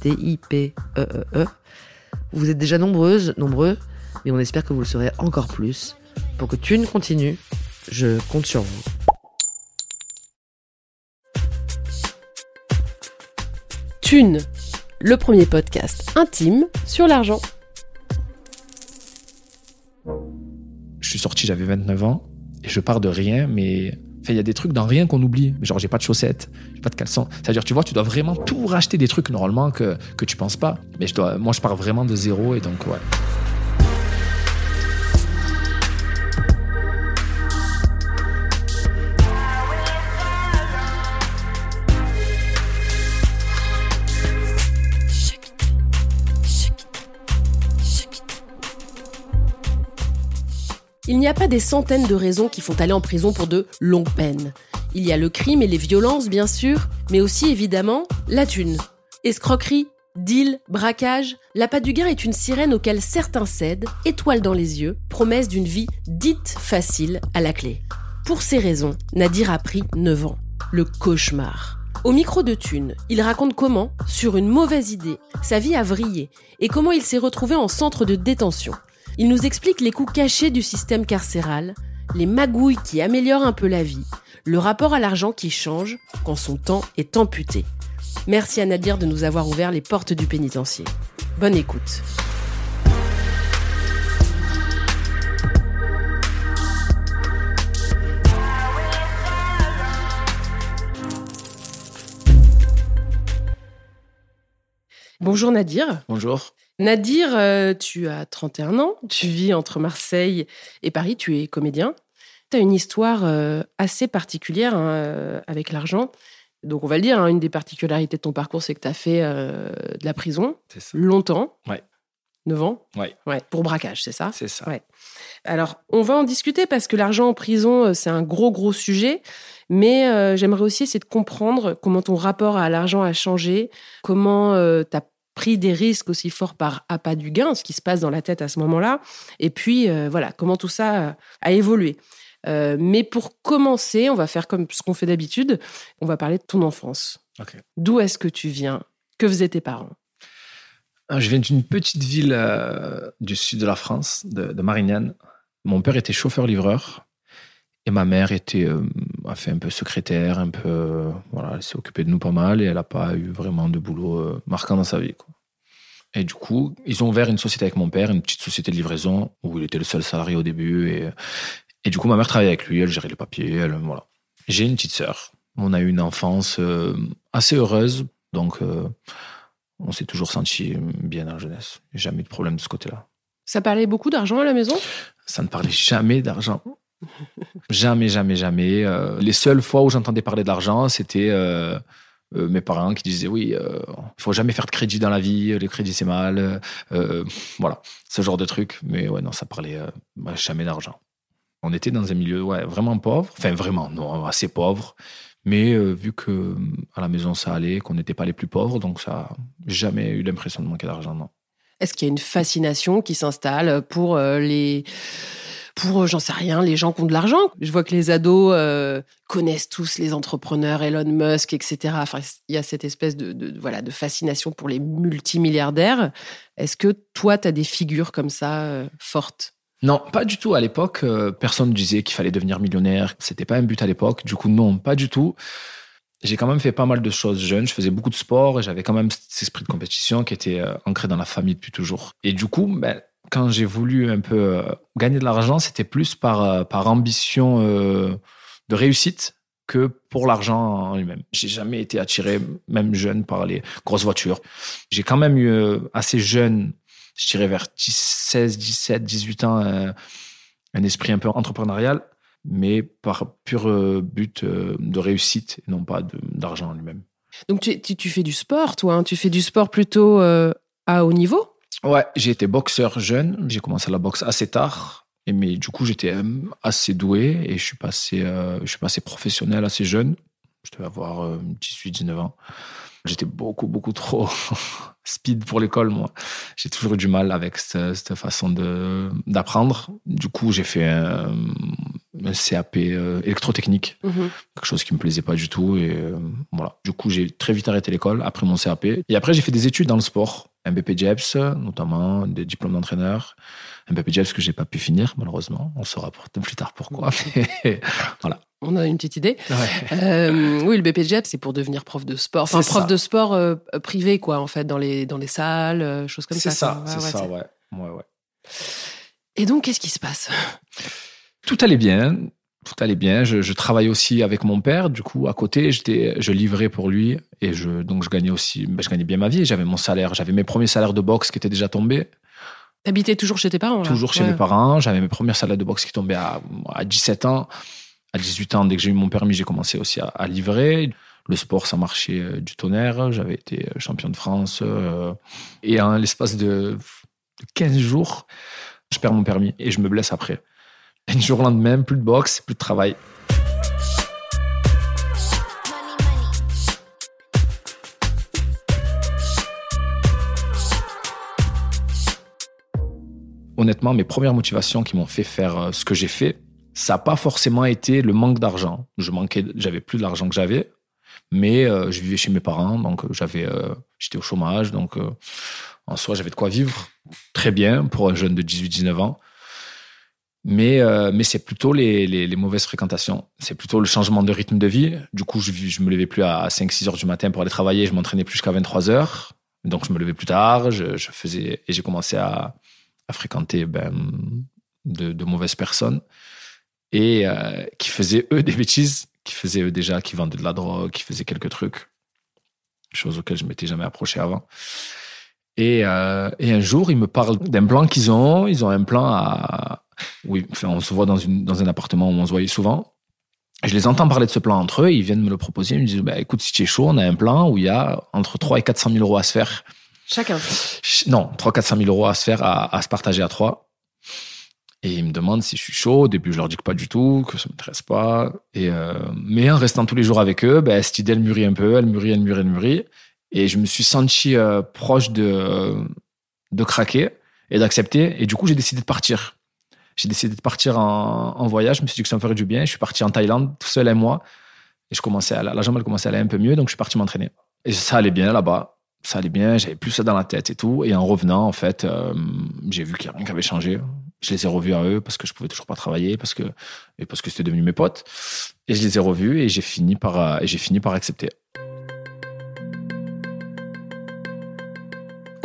T-I-P-E-E-E. Vous êtes déjà nombreuses, nombreux, mais on espère que vous le serez encore plus. Pour que Thune continue, je compte sur vous. Thune, le premier podcast intime sur l'argent. Je suis sorti, j'avais 29 ans, et je pars de rien, mais il y a des trucs dans rien qu'on oublie. Genre, j'ai pas de chaussettes, j'ai pas de caleçon. C'est-à-dire, tu vois, tu dois vraiment tout racheter des trucs normalement que, que tu penses pas. Mais je dois, moi, je pars vraiment de zéro, et donc, ouais. Il n'y a pas des centaines de raisons qui font aller en prison pour de longues peines. Il y a le crime et les violences, bien sûr, mais aussi évidemment la thune. Escroquerie, deal, braquage, l'appât du gain est une sirène auquel certains cèdent, étoiles dans les yeux, promesse d'une vie dite facile à la clé. Pour ces raisons, Nadir a pris 9 ans. Le cauchemar. Au micro de Thune, il raconte comment, sur une mauvaise idée, sa vie a vrillé et comment il s'est retrouvé en centre de détention. Il nous explique les coûts cachés du système carcéral, les magouilles qui améliorent un peu la vie, le rapport à l'argent qui change quand son temps est amputé. Merci à Nadir de nous avoir ouvert les portes du pénitencier. Bonne écoute. Bonjour Nadir. Bonjour. Nadir, euh, tu as 31 ans, tu vis entre Marseille et Paris, tu es comédien. Tu as une histoire euh, assez particulière hein, euh, avec l'argent. Donc on va le dire, hein, une des particularités de ton parcours, c'est que tu as fait euh, de la prison longtemps. Ouais. 9 ans Ouais. Ouais, pour braquage, c'est ça? C'est ça. Ouais. Alors, on va en discuter parce que l'argent en prison, euh, c'est un gros, gros sujet. Mais euh, j'aimerais aussi essayer de comprendre comment ton rapport à l'argent a changé, comment tu as pris des risques aussi forts par appât du gain, ce qui se passe dans la tête à ce moment-là. Et puis, euh, voilà, comment tout ça euh, a évolué. Euh, mais pour commencer, on va faire comme ce qu'on fait d'habitude. On va parler de ton enfance. D'où est-ce que tu viens? Que faisaient tes parents? Je viens d'une petite ville euh, du sud de la France, de, de Marignane. Mon père était chauffeur-livreur et ma mère était euh, a fait un peu secrétaire, un peu euh, voilà, elle s'est occupée de nous pas mal et elle n'a pas eu vraiment de boulot euh, marquant dans sa vie. Quoi. Et du coup, ils ont ouvert une société avec mon père, une petite société de livraison où il était le seul salarié au début et et du coup ma mère travaillait avec lui, elle gérait les papiers, elle voilà. J'ai une petite sœur. On a eu une enfance euh, assez heureuse, donc on s'est toujours senti bien dans la jeunesse. Jamais eu de problème de ce côté-là. Ça parlait beaucoup d'argent à la maison? Ça ne parlait jamais d'argent. Jamais, jamais, jamais. Euh, les seules fois où j'entendais parler d'argent, c'était euh, euh, mes parents qui disaient oui, il faut jamais faire de crédit dans la vie, le crédit c'est mal. Voilà, ce genre de truc. Mais ouais, non, ça parlait bah, jamais d'argent. On était dans un milieu ouais, vraiment pauvre, enfin vraiment, non, assez pauvre. Mais vu que à la maison ça allait, qu'on n'était pas les plus pauvres, donc ça, jamais eu l'impression de manquer d'argent. Est-ce qu'il y a une fascination qui s'installe pour les pour j'en sais rien les gens qui ont de l'argent Je vois que les ados euh, connaissent tous les entrepreneurs Elon Musk etc. Enfin il y a cette espèce de, voilà de fascination pour les multimilliardaires. Est-ce que toi tu as des figures comme ça euh, fortes? Non, pas du tout. À l'époque, euh, personne ne disait qu'il fallait devenir millionnaire. C'était pas un but à l'époque. Du coup, non, pas du tout. J'ai quand même fait pas mal de choses jeune. Je faisais beaucoup de sport et j'avais quand même cet esprit de compétition qui était ancré dans la famille depuis toujours. Et du coup, ben, quand j'ai voulu un peu euh, gagner de l'argent, c'était plus par, par ambition de réussite que pour l'argent en lui-même. J'ai jamais été attiré, même jeune, par les grosses voitures. J'ai quand même eu assez jeune je dirais vers 16, 17, 18 ans, euh, un, esprit un peu entrepreneurial, mais par pur euh, but euh, de réussite et non pas d'argent en lui-même. Donc tu, tu, fais du sport, toi hein. Tu fais du sport plutôt à haut niveau? Ouais, j'ai été boxeur jeune. J'ai commencé la boxe assez tard. Mais du coup, j'étais assez doué et je suis passé, je suis passé professionnel assez jeune. Je devais avoir 18, 19 ans. J'étais beaucoup, beaucoup trop speed pour l'école, moi. J'ai toujours eu du mal avec cette, façon d'apprendre. Du coup, j'ai fait un, CAP euh, électrotechnique, mhm. quelque chose qui me plaisait pas du tout. Et euh, voilà. Du coup, j'ai très vite arrêté l'école après mon CAP. Et après, j'ai fait des études dans le sport, un BPJEPS, notamment des diplômes d'entraîneur. Un BPJEPS que j'ai pas pu finir, malheureusement. On saura plus tard pourquoi. voilà. On a une petite idée. Euh, oui, le BPGEP, c'est pour devenir prof de sport. Enfin, prof de sport euh, privé, quoi, en fait, dans les, dans les salles, euh, choses comme ça. C'est ça, c'est ça, ouais. ouais, ouais. Et donc, qu'est-ce qui se passe? Tout allait bien. Tout allait bien. Je, je travaillais aussi avec mon père. Du coup, à côté, j'étais, je livrais pour lui. Et je, donc, je gagnais aussi, ben, je gagnais bien ma vie. J'avais mon salaire. J'avais mes premiers salaires de boxe qui étaient déjà tombés. T'habitais toujours chez tes parents Toujours chez mes parents. J'avais mes premiers salaires de boxe qui tombaient à, à 17 ans à 18 ans, dès que j'ai eu mon permis, j'ai commencé aussi à, livrer. Le sport, ça marchait euh, du tonnerre. J'avais été euh, champion de France. Euh, et en l'espace de 15 jours, je perds mon permis et je me blesse après. Le jour lendemain, plus de boxe, plus de travail. Honnêtement, mes premières motivations qui m'ont fait faire ce que j'ai fait, ça n'a pas forcément été le manque d'argent. Je manquais, j'avais plus de l'argent que j'avais, mais euh, je vivais chez mes parents, donc euh, euh, j'étais au chômage, donc en soi j'avais de quoi vivre très bien pour un jeune de 18-19 ans. Mais, mais c'est plutôt les, les, mauvaises fréquentations. C'est plutôt le changement de rythme de vie. Du coup, je, je me levais plus à 5-6 heures du matin pour aller travailler. Je m'entraînais plus qu'à 23 heures. Donc, je me levais plus tard. Je, faisais, et j'ai commencé à, fréquenter ben, de, de mauvaises personnes et euh, qui faisaient eux des bêtises, qui faisaient eux déjà, qui vendaient de la drogue, qui faisaient quelques trucs, choses auxquelles je m'étais jamais approché avant. Et, euh, et un jour, ils me parlent d'un plan qu'ils ont. Ils ont un plan à. Oui, enfin, on se voit dans, une, dans un appartement où on se voyait souvent. Je les entends parler de ce plan entre eux. Ils viennent me le proposer. Ils me disent bah, écoute, si tu es chaud, on a un plan où il y a entre 3 et 400 000 euros à se faire. Chacun Non, 3 400 000 euros à se faire, à, à se partager à trois. Et ils me demandent si je suis chaud. Au début, je leur dis que pas du tout, que ça m'intéresse pas. Et euh, mais en restant tous les jours avec eux, ben, cette idée, elle mûrit un peu, elle mûrit, elle mûrit, elle mûrit. Et je me suis senti euh, proche de, de craquer et d'accepter. Et du coup, j'ai décidé de partir. J'ai décidé de partir en, voyage. Je me suis dit que ça me ferait du bien. Je suis parti en Thaïlande, tout seul et moi. Et je commençais à, la jambe, elle commençait à aller un peu mieux. Donc, je suis parti m'entraîner. Et ça allait bien là-bas. Ça allait bien. J'avais plus ça dans la tête et tout. Et en revenant, en fait, euh, j'ai vu qu'il n'y a rien qui avait changé. Je les ai revus à eux parce que je pouvais toujours pas travailler, parce que, et parce que c'était devenu mes potes. Et je les ai revus et j'ai fini par, euh, et j'ai fini par accepter.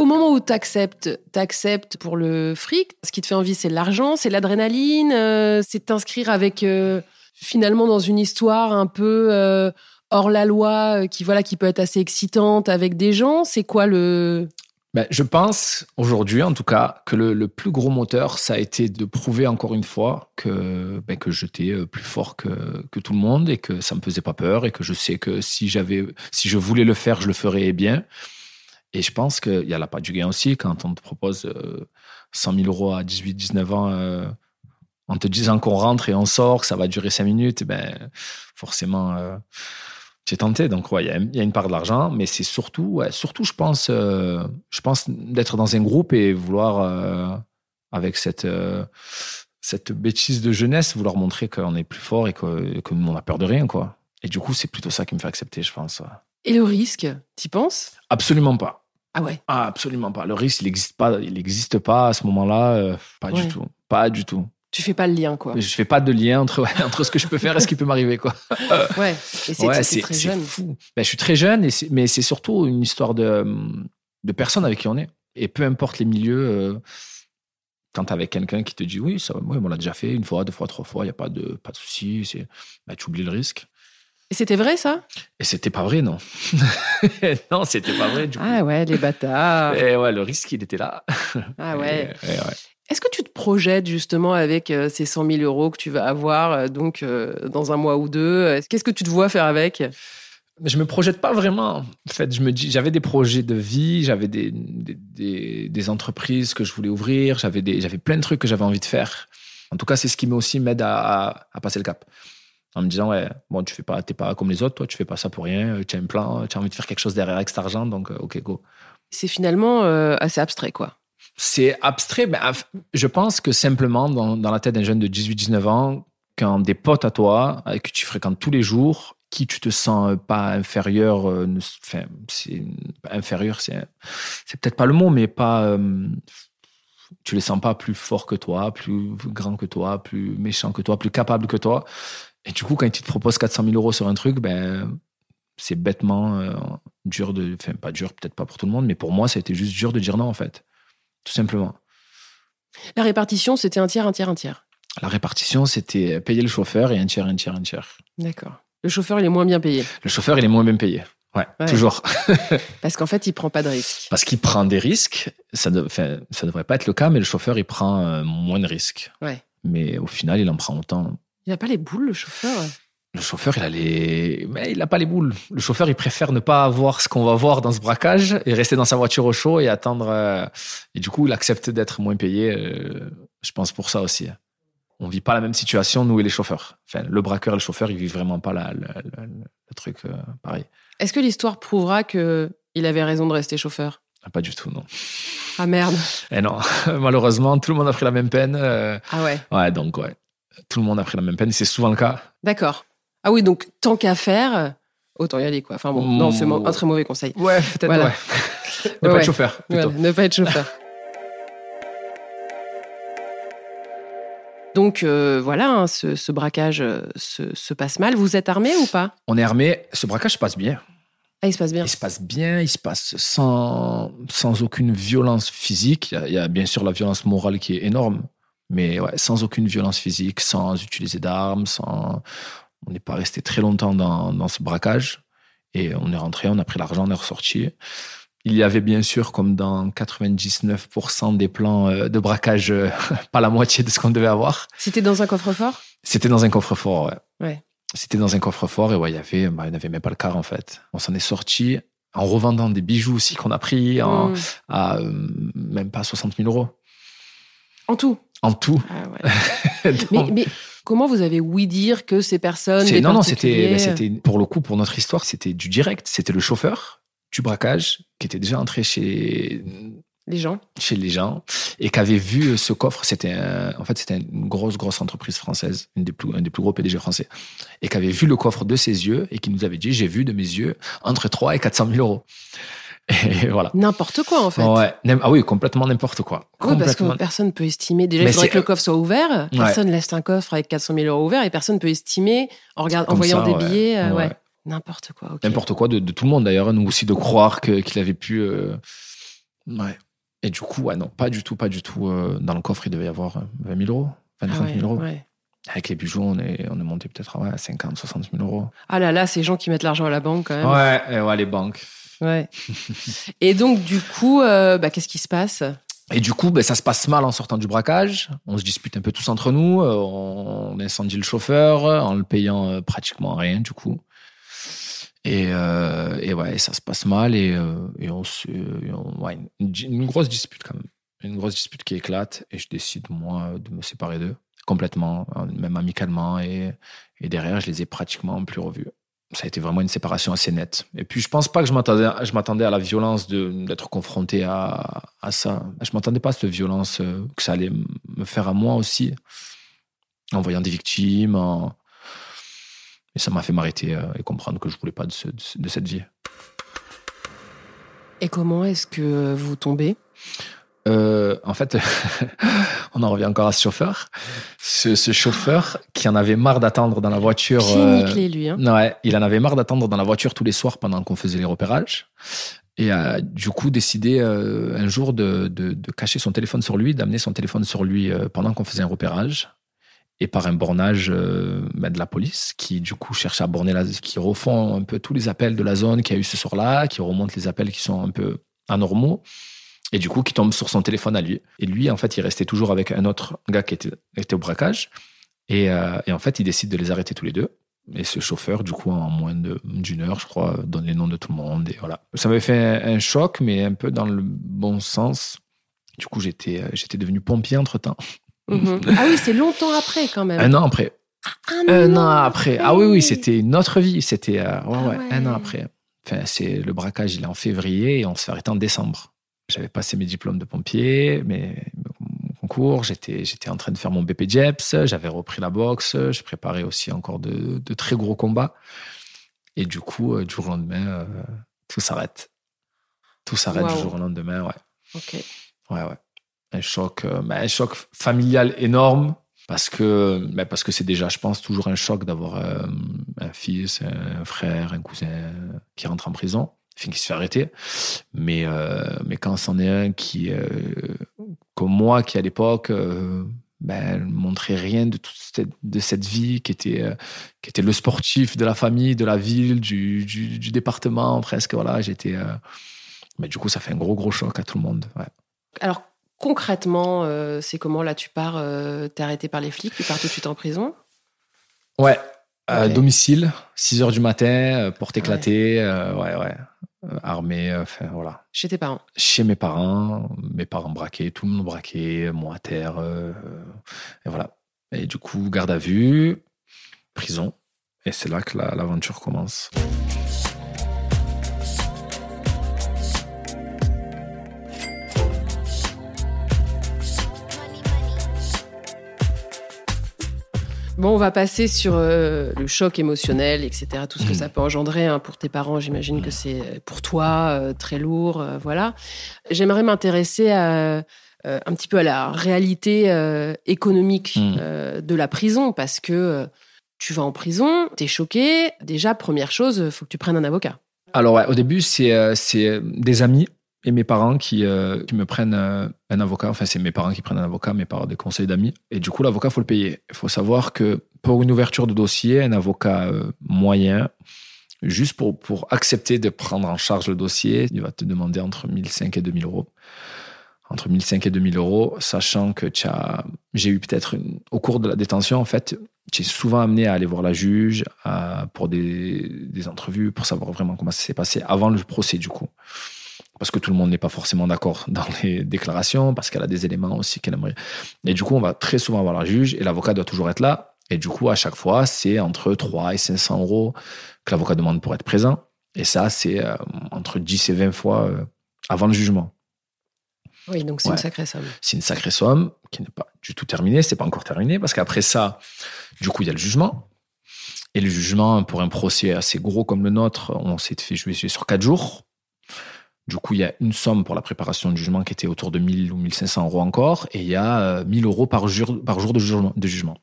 Au moment où tu acceptes, pour le fric. Ce qui te fait envie, c'est l'argent, c'est l'adrénaline, euh, c'est t'inscrire avec euh, finalement dans une histoire un peu hors la loi, qui voilà, qui peut être assez excitante avec des gens. C'est quoi le ben, je pense aujourd'hui, en tout cas, que le, plus gros moteur, ça a été de prouver encore une fois que, ben, que j'étais euh, plus fort que, que tout le monde et que ça me faisait pas peur et que je sais que si j'avais, si je voulais le faire, je le ferais bien. Et je pense qu'il y a la part du gain aussi quand on te propose 100 euh, 000 euros à 18, 19 ans, euh, en te disant qu'on rentre et on sort, que ça va durer 5 minutes, ben, forcément, j'ai tenté, donc ouais, il y, a une part de l'argent, mais c'est surtout, ouais, surtout, je pense, euh, je pense d'être dans un groupe et vouloir, euh, avec cette, euh, cette bêtise de jeunesse, vouloir montrer qu'on est plus fort et que, que on a peur de rien, quoi. Et du coup, c'est plutôt ça qui me fait accepter, je pense. Et le risque, t'y penses? Absolument pas. Ah ouais. Ah, absolument pas. Le risque, il n'existe pas. Il n'existe pas à ce moment-là. euh, pas Ouais. du tout. Pas du tout. Tu fais pas le lien, quoi. Je fais pas de lien entre, ce que je peux faire et ce qui peut m'arriver, quoi. Ouais. Et c'est Ouais, très jeune. fou. Ben, je suis très jeune, et mais c'est surtout une histoire de, de personnes avec qui on est. Et peu importe les milieux, euh, quand t'es avec quelqu'un qui te dit oui, ça, on l'a déjà fait une fois, deux fois, trois fois, il n'y a pas de, pas de souci, c'est- ben, tu oublies le risque. Et c'était vrai, ça? Et c'était pas vrai, non. non, c'était pas vrai, du coup. Ah ouais, les bâtards. Et ouais, le risque, il était là. Ah ouais. Et- et ouais. Est-ce que tu te projettes justement avec euh, ces 100 000 euros que tu vas avoir euh, donc euh, dans un mois ou deux? Qu'est-ce que tu te vois faire avec? Je me projette pas vraiment. En fait, je me dis, j'avais des projets de vie, j'avais des, des, des- des entreprises que je voulais ouvrir, j'avais des, j'avais plein de trucs que j'avais envie de faire. En tout cas, c'est ce qui aussi m'aide à, à, à passer le cap. En me disant, ouais, bon, tu fais pas, t'es pas comme les autres, toi, tu fais pas ça pour rien, tu as un plan, tu as envie de faire quelque chose derrière avec cet argent, donc, euh, ok, go. C'est finalement euh, assez abstrait, quoi. C'est abstrait, af- je pense que simplement, dans, dans la tête d'un jeune de 18-19 ans, quand des potes à toi, euh, que tu fréquentes tous les jours, qui tu te sens pas inférieur, euh, enfin, c'est inférieur, c'est c'est peut-être pas le mot, mais pas, euh, tu les sens pas plus fort que toi, plus grand que toi, plus méchant que toi, plus capable que toi. Et du coup, quand ils te proposent 400 000 euros sur un truc, ben, c'est bêtement euh, dur de, enfin, pas dur, peut-être pas pour tout le monde, mais pour moi, ça a été juste dur de dire non, en fait. Tout simplement. La répartition, c'était un tiers, un tiers, un tiers. La répartition, c'était payer le chauffeur et un tiers, un tiers, un tiers. D'accord. Le chauffeur, il est moins bien payé. Le chauffeur, il est moins bien payé. Ouais, Ouais. toujours. Parce qu'en fait, il prend pas de risques. Parce qu'il prend des risques. Ça ne ça devrait pas être le cas, mais le chauffeur, il prend euh, moins de risques. Ouais. Mais au final, il en prend autant. Il a pas les boules, le chauffeur? Le chauffeur, il a les. Mais il n'a pas les boules. Le chauffeur, il préfère ne pas avoir ce qu'on va voir dans ce braquage et rester dans sa voiture au chaud et attendre. euh, Et du coup, il accepte d'être moins payé. euh, Je pense pour ça aussi. On vit pas la même situation, nous et les chauffeurs. Enfin, le braqueur et le chauffeur, ils vivent vraiment pas la- la- la- le truc euh, pareil. Est-ce que l'histoire prouvera que il avait raison de rester chauffeur? Ah, Pas du tout, non. Ah merde. Et non, malheureusement, tout le monde a pris la même peine. Ah ouais. Ouais, donc, ouais. Tout le monde a pris la même peine. C'est souvent le cas. D'accord. Ah oui, donc tant qu'à faire, autant y aller, quoi. Enfin bon, non, c'est mo- un très mauvais conseil. Ouais, peut-être, Voilà. ouais. ne Ouais, pas ouais. être chauffeur, ne pas être chauffeur. Donc euh, voilà, hein, ce, ce braquage euh, se, se passe mal. Vous êtes armé ou pas? On est armé. Ce braquage se passe bien. Ah, il se passe bien. Il se passe bien, il se passe sans, sans aucune violence physique. Il y, a, il y a bien sûr la violence morale qui est énorme, mais ouais, sans aucune violence physique, sans utiliser d'armes, sans... on n'est pas resté très longtemps dans, dans ce braquage. Et on est rentré, on a pris l'argent, on est ressorti. Il y avait bien sûr, comme dans 99% des plans euh, de braquage, euh, pas la moitié de ce qu'on devait avoir. C'était dans un coffre-fort? C'était dans un coffre-fort, ouais. Ouais. C'était dans un coffre-fort et ouais, il y avait, bah, il n'y avait même pas le quart en fait. On s'en est sorti en revendant des bijoux aussi qu'on a pris en, Hmm. à euh, même pas 60 000 euros En tout? En tout. Ah ouais. Donc, mais, mais comment vous avez ouï dire que ces personnes. des non, non, c'était, mais c'était pour le coup, pour notre histoire, c'était du direct. C'était le chauffeur du braquage qui était déjà entré chez Les gens. chez les gens et qui avait vu ce coffre. C'était un- en fait c'était une grosse grosse entreprise française, une des plus, un des plus gros PDG français, et qui avait vu le coffre de ses yeux et qui nous avait dit j'ai vu de mes yeux entre 3 et 400 000 euros. Et voilà. N'importe quoi, en fait. Ouais. Ah oui, complètement n'importe quoi. Oui, parce que personne peut estimer. Déjà, il faudrait que le coffre soit ouvert. Ouais. Personne laisse un coffre avec 400 000 euros ouvert et personne peut estimer en, regard... en voyant ça, des ouais. billets. euh, ouais. Ouais. N'importe quoi. N'importe quoi de, de tout le monde d'ailleurs, nous aussi de croire qu'il avait pu. euh, Ouais. Et du coup, ouais, non, pas du tout, pas du tout. euh, Dans le coffre, il devait y avoir euh, 20 000 euros, 25 Ah ouais, 000 euros. ouais. Avec les bijoux, on est, on est monté peut-être ouais, à 50, 60 000 euros. Ah là là, ces gens qui mettent l'argent à la banque quand même. Ouais, et ouais, les banques. Ouais. et donc, du coup, euh, bah, qu'est-ce qui se passe? Et du coup, ben, ça se passe mal en sortant du braquage. On se dispute un peu tous entre nous. euh, On incendie le chauffeur en le payant euh, pratiquement rien, du coup. Et, euh, et ouais, ça se passe mal et, euh, et on se, et on- ouais, une, une grosse dispute quand même. Une grosse dispute qui éclate et je décide, moi, de me séparer d'eux complètement, hein, même amicalement. Et, et derrière, je les ai pratiquement plus revus. Ça a été vraiment une séparation assez nette. Et puis, je pense pas que je m'attendais, à la violence d'être confronté à, ça. Je m'attendais pas à cette violence, euh, que ça allait me faire à moi aussi, en voyant des victimes. Et ça m'a fait m'arrêter euh, et comprendre que je voulais pas de, de cette vie. Et comment est-ce que vous tombez? Euh, en fait, on en revient encore à ce chauffeur. Ce, ce chauffeur qui en avait marre d'attendre dans la voiture. Lui. Hein. Ouais, il en avait marre d'attendre dans la voiture tous les soirs pendant qu'on faisait les repérages. Et a du coup décidé euh, un jour de, de, de, cacher son téléphone sur lui, d'amener son téléphone sur lui euh, pendant qu'on faisait un repérage. Et par un bornage ben, de la police qui du coup cherche à borner, la, qui refont un peu tous les appels de la zone qu'il y a eu ce soir-là, qui remonte les appels qui sont un peu anormaux et du coup qui tombe sur son téléphone à lui. Et lui, en fait, il restait toujours avec un autre gars qui était, était au braquage. Et, euh, et, en fait, il décide de les arrêter tous les deux. Et ce chauffeur, du coup, en moins d'une heure, je crois, donne les noms de tout le monde. Et voilà. Ça m'avait fait un, choc, mais un peu dans le bon sens. Du coup, j'étais j'étais devenu pompier entre temps. Mhm. ah oui, c'est longtemps après quand même. Un an après. un, un an après. Ah oui, oui, c'était une autre vie. C'était euh, ouais, ah ouais, un an après. Enfin, c'est le braquage, il est en février et on se fait arrêter en décembre. J'avais passé mes diplômes de pompier, mes, mon concours, j'étais, j'étais en train de faire mon BP JEPS, j'avais repris la boxe, je préparais aussi encore de, de, très gros combats. Et du coup, euh, du jour au lendemain, euh, tout s'arrête. Tout s'arrête wow. du jour au lendemain, ouais. Ok. Ouais, ouais. Un choc, euh, un choc familial énorme parce que ben parce que c'est déjà je pense toujours un choc d'avoir euh, un fils un frère un cousin qui rentre en prison enfin qui se fait arrêter. Mais euh, mais quand c'en est un qui euh, comme moi qui à l'époque ben montrait rien de toute cette, de cette vie qui était qui était le sportif de la famille de la ville du, du, du département presque voilà j'étais mais du coup ça fait un gros gros choc à tout le monde ouais. alors concrètement, euh, c'est comment là tu pars, euh, t'es arrêté par les flics, tu pars tout de suite en prison? Ouais, okay. domicile, 6 heures du matin, porte éclatée, ouais, ouais. ouais. Armée, enfin voilà. Chez tes parents Chez mes parents, mes parents braqués, tout le monde braqué, moi à terre, euh, et voilà. Et du coup, garde à vue, prison, et c'est là que l'aventure la, commence. Bon, on va passer sur euh, le choc émotionnel, etc., tout ce que ça peut engendrer hein, pour tes parents. J'imagine que c'est pour toi euh, très lourd, euh, voilà. J'aimerais m'intéresser à, un petit peu à la réalité économique mmh. de la prison, parce que tu vas en prison, t'es choqué. Déjà, première chose, faut que tu prennes un avocat. Alors, ouais, au début, c'est des amis et mes parents qui, euh, qui me prennent euh, un avocat. Enfin, c'est mes parents qui prennent un avocat, mais par des conseils d'amis. Et du coup, l'avocat, faut le payer. Il faut savoir que pour une ouverture de dossier, un avocat euh, moyen, juste pour, pour accepter de prendre en charge le dossier, il va te demander entre 1005 et 2000 euros. Entre 1005 et 2000 euros, sachant que j'ai eu peut-être, au cours de la détention, en fait, es souvent amené à aller voir la juge pour des, des entrevues, pour savoir vraiment comment ça s'est passé avant le procès, du coup parce que tout le monde n'est pas forcément d'accord dans les déclarations, parce qu'elle a des éléments aussi qu'elle aimerait. Et du coup, on va très souvent voir la juge et l'avocat doit toujours être là. Et du coup, à chaque fois, c'est entre 3 et 500 euros que l'avocat demande pour être présent. Et ça, c'est euh, entre 10 et 20 fois euh, avant le jugement. Oui, donc c'est ouais. une sacrée somme. C'est une sacrée somme qui n'est pas du tout terminée. C'est pas encore terminé parce qu'après ça, du coup, il y a le jugement. Et le jugement, pour un procès assez gros comme le nôtre, on s'est fait juger sur 4 jours. Du coup, il y a une somme pour la préparation du jugement qui était autour de 1000 ou 1500 euros encore, et il y a 1000 euh, euros par jour, par jour de, jugement, de jugement.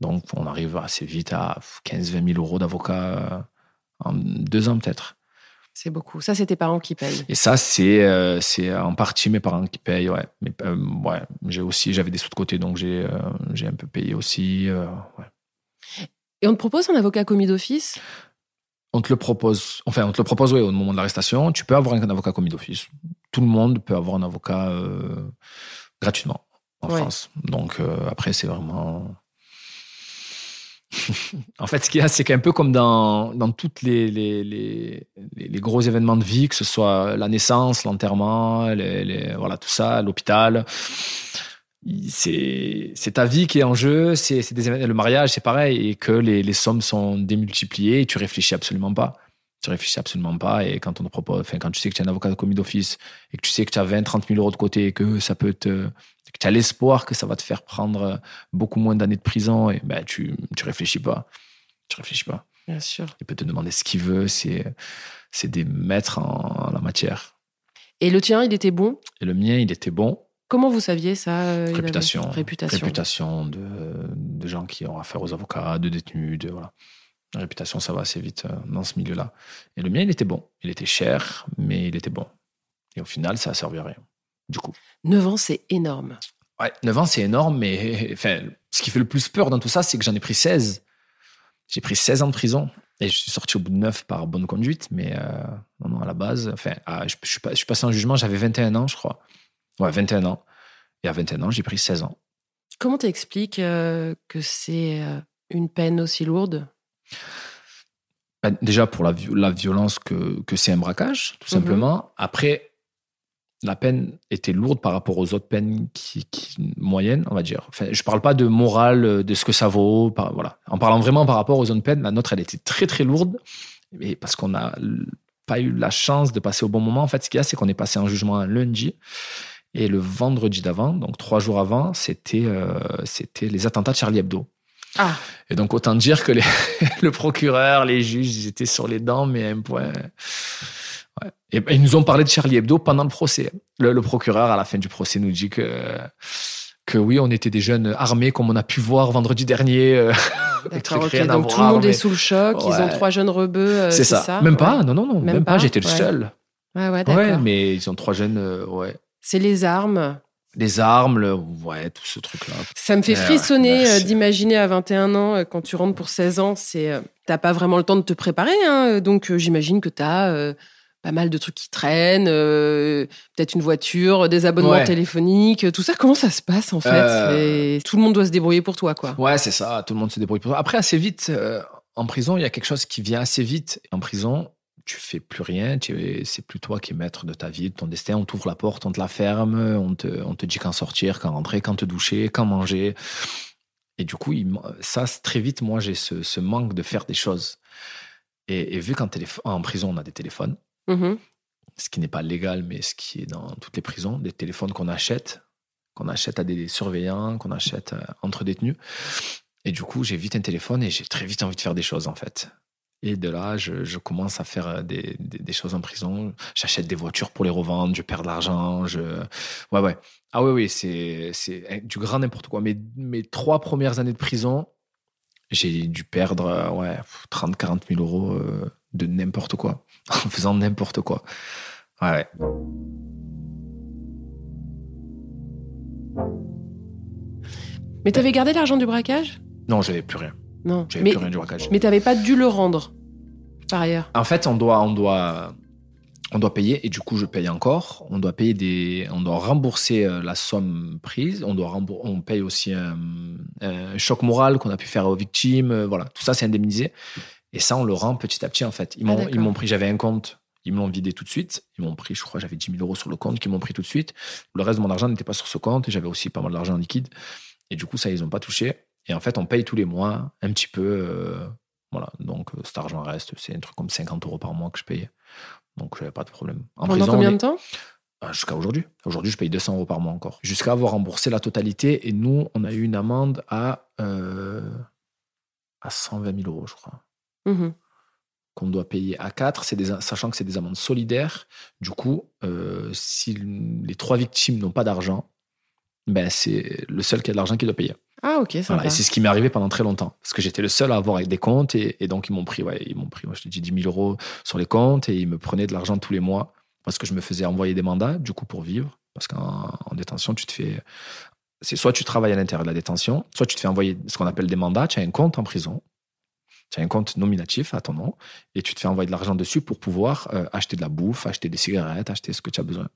Donc, on arrive assez vite à 15-20 000 euros d'avocat euh, en deux ans peut-être. C'est beaucoup. Ça, c'est tes parents qui payent. Et ça, c'est euh, c'est en partie mes parents qui payent. Ouais. Mais euh, ouais, j'ai aussi j'avais des sous de côté, donc j'ai euh, j'ai un peu payé aussi. ouais. Et on te propose un avocat commis d'office? On te le propose, enfin, on te le propose, oui, au moment de l'arrestation. Tu peux avoir un avocat commis d'office. Tout le monde peut avoir un avocat euh, gratuitement en ouais. France. Donc, euh, après, c'est vraiment. en fait, ce qu'il y a, c'est qu'un peu comme dans, dans toutes les, les, les, les, gros événements de vie, que ce soit la naissance, l'enterrement, les, voilà, tout ça, l'hôpital c'est ta vie qui est en jeu, c'est le mariage c'est pareil et que les, les sommes sont démultipliées et tu réfléchis absolument pas. Tu réfléchis absolument pas et quand on te propose, enfin quand tu sais que tu as un avocat de commis d'office et que tu sais que tu as 20 30 000 euros de côté et que ça peut te que tu as l'espoir que ça va te faire prendre beaucoup moins d'années de prison et ben tu tu réfléchis pas. Tu réfléchis pas. Bien sûr. Il peut te demander ce qu'il veut, c'est c'est des maîtres en, en la matière. Et le tien, il était bon? Et le mien, il était bon. Comment vous saviez ça euh, Réputation. Réputation. Réputation de, de gens qui ont affaire aux avocats, de détenus, de voilà. La réputation, ça va assez vite euh, dans ce milieu-là. Et le mien, il était bon. Il était cher, mais il était bon. Et au final, ça a servi à rien. Du coup. 9 ans, c'est énorme. Ouais, 9 ans, c'est énorme, mais enfin, ce qui fait le plus peur dans tout ça, c'est que j'en ai pris 16. J'ai pris 16 ans de prison. Et je suis sorti au bout de 9 par bonne conduite, mais euh, non, non, à la base, enfin, ah, je, je suis pas, je suis passé en jugement, j'avais 21 ans, je crois. Ouais, 21 ans. Et à 21 ans, j'ai pris 16 ans. Comment t'expliques euh, que c'est euh, une peine aussi lourde? Ben, déjà pour la, la violence que, que c'est un braquage, tout Mhm. simplement. Après, la peine était lourde par rapport aux autres peines qui, qui- moyennes, on va dire. Enfin, je parle pas de morale, euh, de ce que ça vaut. par- voilà. En parlant vraiment par rapport aux autres peines, la nôtre, elle était très très lourde. Et parce qu'on n'a pas eu la chance de passer au bon moment. En fait, ce qu'il y a, c'est qu'on est passé en jugement un lundi. Et le vendredi d'avant, donc trois jours avant, c'était euh, c'était les attentats de Charlie Hebdo. Ah, Et donc, autant dire que les- le procureur, les juges, ils étaient sur les dents, mais à un point. Ouais. Et ils nous ont parlé de Charlie Hebdo pendant le procès. Le, le procureur, à la fin du procès, nous dit que, que oui, on était des jeunes armés, comme on a pu voir vendredi dernier. euh, d'accord, Donc tout le monde est sous le choc, ils ont trois jeunes rebeux. euh, C'est ça. Même pas, non, non, non, même, Même pas, pas, j'étais le seul. Ouais, ouais, d'accord. Ouais, mais ils ont trois jeunes, euh, ouais. C'est les armes. Les armes, le- ouais, tout ce truc-là. Ça me fait frissonner euh, d'imaginer à 21 ans, euh, quand tu rentres pour 16 ans, c'est euh, t'as pas vraiment le temps de te préparer. hein, donc j'imagine que t'as euh, pas mal de trucs qui traînent, euh, peut-être une voiture, des abonnements Ouais. téléphoniques, tout ça. Comment ça se passe en fait? Et Tout le monde doit se débrouiller pour toi, quoi. Ouais, c'est ça. Tout le monde se débrouille pour ça. Après, assez vite, en prison, il y a quelque chose qui vient assez vite. En prison, tu fais plus rien. C'est plus toi qui es maître de ta vie, de ton destin. On t'ouvre la porte, on te la ferme, on te, on te dit quand sortir, quand rentrer, quand te doucher, quand manger. Et du coup, il ça, très vite, moi, j'ai ce, ce manque de faire des choses. Et, et vu qu'en en prison, on a des téléphones, Mhm. ce qui n'est pas légal, mais ce qui est dans toutes les prisons, des téléphones qu'on achète, qu'on achète à des surveillants, qu'on achète euh, entre détenus. Et du coup, j'ai vite un téléphone et j'ai très vite envie de faire des choses, en fait. Et de là, je, je commence à faire euh, des, des, des choses en prison. J'achète des voitures pour les revendre, je perds de l'argent. Je... Ouais, ouais. Ah oui, oui, c'est c'est du grand n'importe quoi. Mes, mes trois premières années de prison, j'ai dû perdre euh, ouais, 30, 40 000 euros euh, de n'importe quoi, en faisant n'importe quoi. Ouais, ouais. Mais t'avais gardé l'argent du braquage? Non, j'avais plus rien. Non. J'avais Mais, plus rien du mais t'avais pas dû le rendre, par ailleurs. En fait, on doit, on doit, on doit payer et du coup, je paye encore. On doit payer des, on doit rembourser euh, la somme prise. On doit rembour- on paye aussi un, un choc moral qu'on a pu faire aux victimes. euh, Voilà, tout ça, c'est indemnisé. Et ça, on le rend petit à petit en fait. Ils Ah, m'ont, d'accord. ils m'ont pris. J'avais un compte. Ils me l'ont vidé tout de suite. Ils m'ont pris, je crois, j'avais 10 000 euros sur le compte qu'ils m'ont pris tout de suite. Le reste de mon argent n'était pas sur ce compte et j'avais aussi pas mal d'argent en liquide. Et du coup, ça, ils n'ont pas touché. Et en fait, on paye tous les mois un petit peu. euh, voilà, donc euh, cet argent reste. C'est un truc comme 50 euros par mois que je paye. Donc, j'avais pas de problème. En Pendant prison, combien de temps? Ah, Jusqu'à aujourd'hui. Aujourd'hui, je paye 200 euros par mois encore. Jusqu'à avoir remboursé la totalité. Et nous, on a eu une amende à, euh, à 120 000 euros, je crois Mhm. qu'on doit payer à 4, c'est des, sachant que c'est des amendes solidaires. Du coup, euh, si les trois victimes n'ont pas d'argent, ben c'est le seul qui a de l'argent qui doit payer. Ah, ok, ça Voilà. Et c'est ce qui m'est arrivé pendant très longtemps. Parce que j'étais le seul à avoir avec des comptes. Et, et donc, ils m'ont pris, ouais, ils m'ont pris, moi, je te dis 10 000 euros sur les comptes. Et ils me prenaient de l'argent tous les mois. Parce que je me faisais envoyer des mandats, du coup, pour vivre. Parce qu'en en détention, tu te fais. C'est soit tu travailles à l'intérieur de la détention, soit tu te fais envoyer ce qu'on appelle des mandats. Tu as un compte en prison. Tu as un compte nominatif à ton nom. Et tu te fais envoyer de l'argent dessus pour pouvoir euh, acheter de la bouffe, acheter des cigarettes, acheter ce que tu as besoin.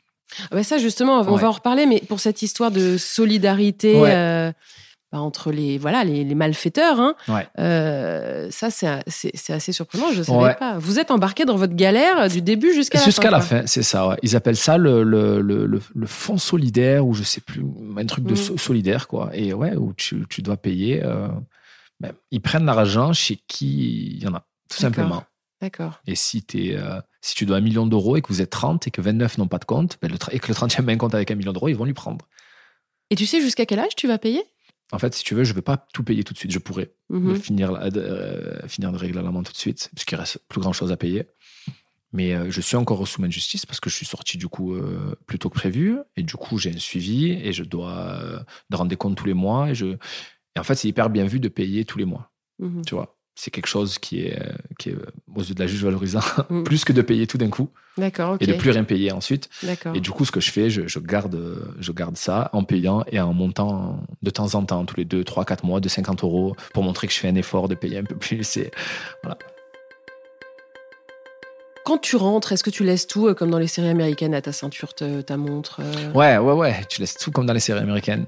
Ah bah ça, justement, on Ouais. va en reparler, mais pour cette histoire de solidarité Ouais. euh, bah, entre les, voilà, les, les malfaiteurs, hein, Ouais. euh, ça, c'est assez surprenant, je ne savais Ouais. pas. Vous êtes embarqué dans votre galère du début jusqu'à la Jusqu'à fin. la quoi. fin, c'est ça. ouais. Ils appellent ça le, le, le, le, fonds solidaire ou je sais plus, un truc de Mm. so- solidaire, quoi. Et ouais, où tu, tu dois payer. euh, ben, ils prennent l'argent chez qui il y en a, tout simplement. D'accord. Et si, euh, si tu dois un million d'euros et que vous êtes 30 et que 29 n'ont pas de compte, ben, le et que le 30e a un compte avec un million d'euros, ils vont lui prendre. Et tu sais jusqu'à quel âge tu vas payer? En fait, si tu veux, je ne vais pas tout payer tout de suite. Je pourrais Mhm. de finir, euh, finir de régler l'amende tout de suite, puisqu'il reste plus grand chose à payer. Mais euh, je suis encore sous main de justice parce que je suis sorti du coup euh, plus tôt que prévu. Et du coup, j'ai un suivi et je dois de rendre des comptes tous les mois. Et, je... et en fait, c'est hyper bien vu de payer tous les mois. Mhm. Tu vois, c'est quelque chose qui est, euh, qui est euh, aux yeux de la juge valorisant, Mhm. plus que de payer tout d'un coup D'accord, ok. et de plus rien payer ensuite. D'accord. Et du coup, ce que je fais, je, je garde, je garde ça en payant et en montant de temps en temps, tous les 2, 3, 4 mois, de 50 euros pour montrer que je fais un effort de payer un peu plus. Et Quand tu rentres, est-ce que tu laisses tout, euh, comme dans les séries américaines, à ta ceinture, te- ta montre euh, ouais, ouais, ouais, tu laisses tout comme dans les séries américaines.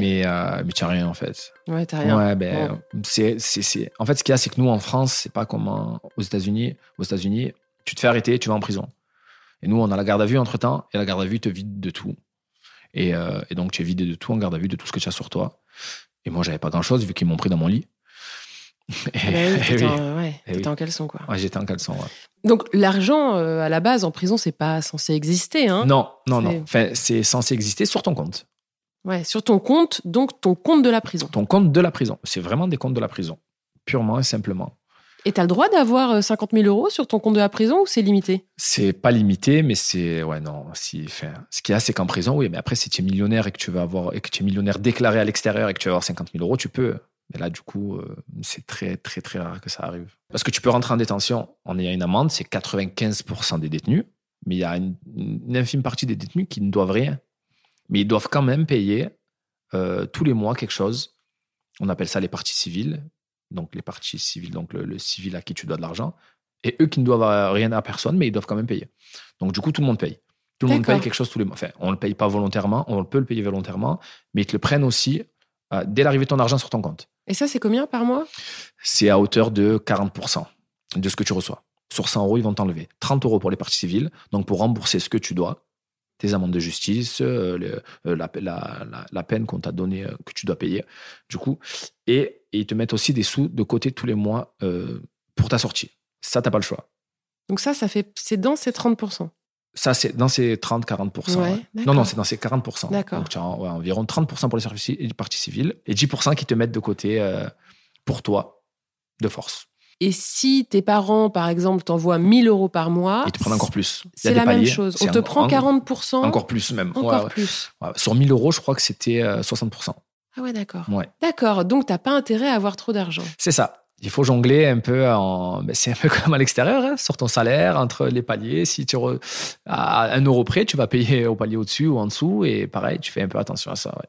Mais, euh, mais tu n'as rien en fait. Ouais, t'as rien. Ouais, ben, c'est, c'est, c'est... En fait, ce qu'il y a, c'est que nous, en France, c'est pas comme en- aux États-Unis. Aux États-Unis, tu te fais arrêter, tu vas en prison. Et nous, on a la garde à vue entre temps, et la garde à vue te vide de tout. Et, euh, et donc, tu es vidé de tout en garde à vue, de tout ce que tu as sur toi. Et moi, j'avais pas grand chose, vu qu'ils m'ont pris dans mon lit. Et, Ah bah oui, et t'étais en, ouais, Eh oui. en caleçon, quoi. Ouais, j'étais en caleçon. ouais. Donc, l'argent, euh, à la base, en prison, c'est pas censé exister, hein non, non, non. Enfin, c'est censé exister sur ton compte. Ouais, sur ton compte, donc ton compte de la prison. Ton compte de la prison. C'est vraiment des comptes de la prison. Purement et simplement. Et t'as le droit d'avoir euh, 50 000 euros sur ton compte de la prison ou c'est limité? C'est pas limité, mais c'est ouais non. Si, enfin, ce qu'il y a, c'est qu'en prison, oui. Mais après, si tu es millionnaire et que tu veux avoir et que tu es millionnaire déclaré à l'extérieur et que tu veux avoir 50 000 euros, tu peux. Mais là, du coup, euh, c'est très très très rare que ça arrive. Parce que tu peux rentrer en détention en ayant une amende, c'est 95% des détenus, mais il y a une, une infime partie des détenus qui ne doivent rien. Mais ils doivent quand même payer euh, tous les mois quelque chose. On appelle ça les parties civiles. Donc les parties civiles, donc le, le civil à qui tu dois de l'argent. Et eux qui ne doivent rien à personne, mais ils doivent quand même payer. Donc du coup, tout le monde paye. Tout le monde paye quelque chose tous les mois. Enfin, on ne le paye pas volontairement, on peut le payer volontairement, mais ils te le prennent aussi euh, dès l'arrivée de ton argent sur ton compte. Et ça, c'est combien par mois? C'est à hauteur de 40% de ce que tu reçois. Sur 100 euros, ils vont t'enlever 30 euros pour les parties civiles, donc pour rembourser ce que tu dois, tes amendes de justice, euh, le- euh, la, la- la- la peine qu'on t'a donnée, euh, que tu dois payer, du coup. Et, et ils te mettent aussi des sous de côté tous les mois pour ta sortie. Ça, t'as pas le choix. Donc ça, ça fait, c'est dans ces 30%. Ça, c'est dans ces 30-40%. Ouais. Non, non, c'est dans ces 40%. D'accord. Donc, tu as ouais, environ 30% pour les services et les parties civiles et 10% qui te mettent de côté euh, pour toi, de force. Et si tes parents, par exemple, t'envoient 1000 euros par mois, Ils te prennent encore plus. C'est la même chose. On te en- prend en- 40%. Encore plus même. Encore ouais. plus. Ouais. Sur 1000 euros, je crois que c'était euh, 60%. Ah ouais, d'accord. Ouais. D'accord. Donc, t'as pas intérêt à avoir trop d'argent. C'est ça. Il faut jongler un peu en. ben, c'est un peu comme à l'extérieur, hein, sur ton salaire, entre les paliers. Si tu re- à un euro près, tu vas payer au palier au-dessus ou en dessous. Et pareil, tu fais un peu attention à ça. ouais.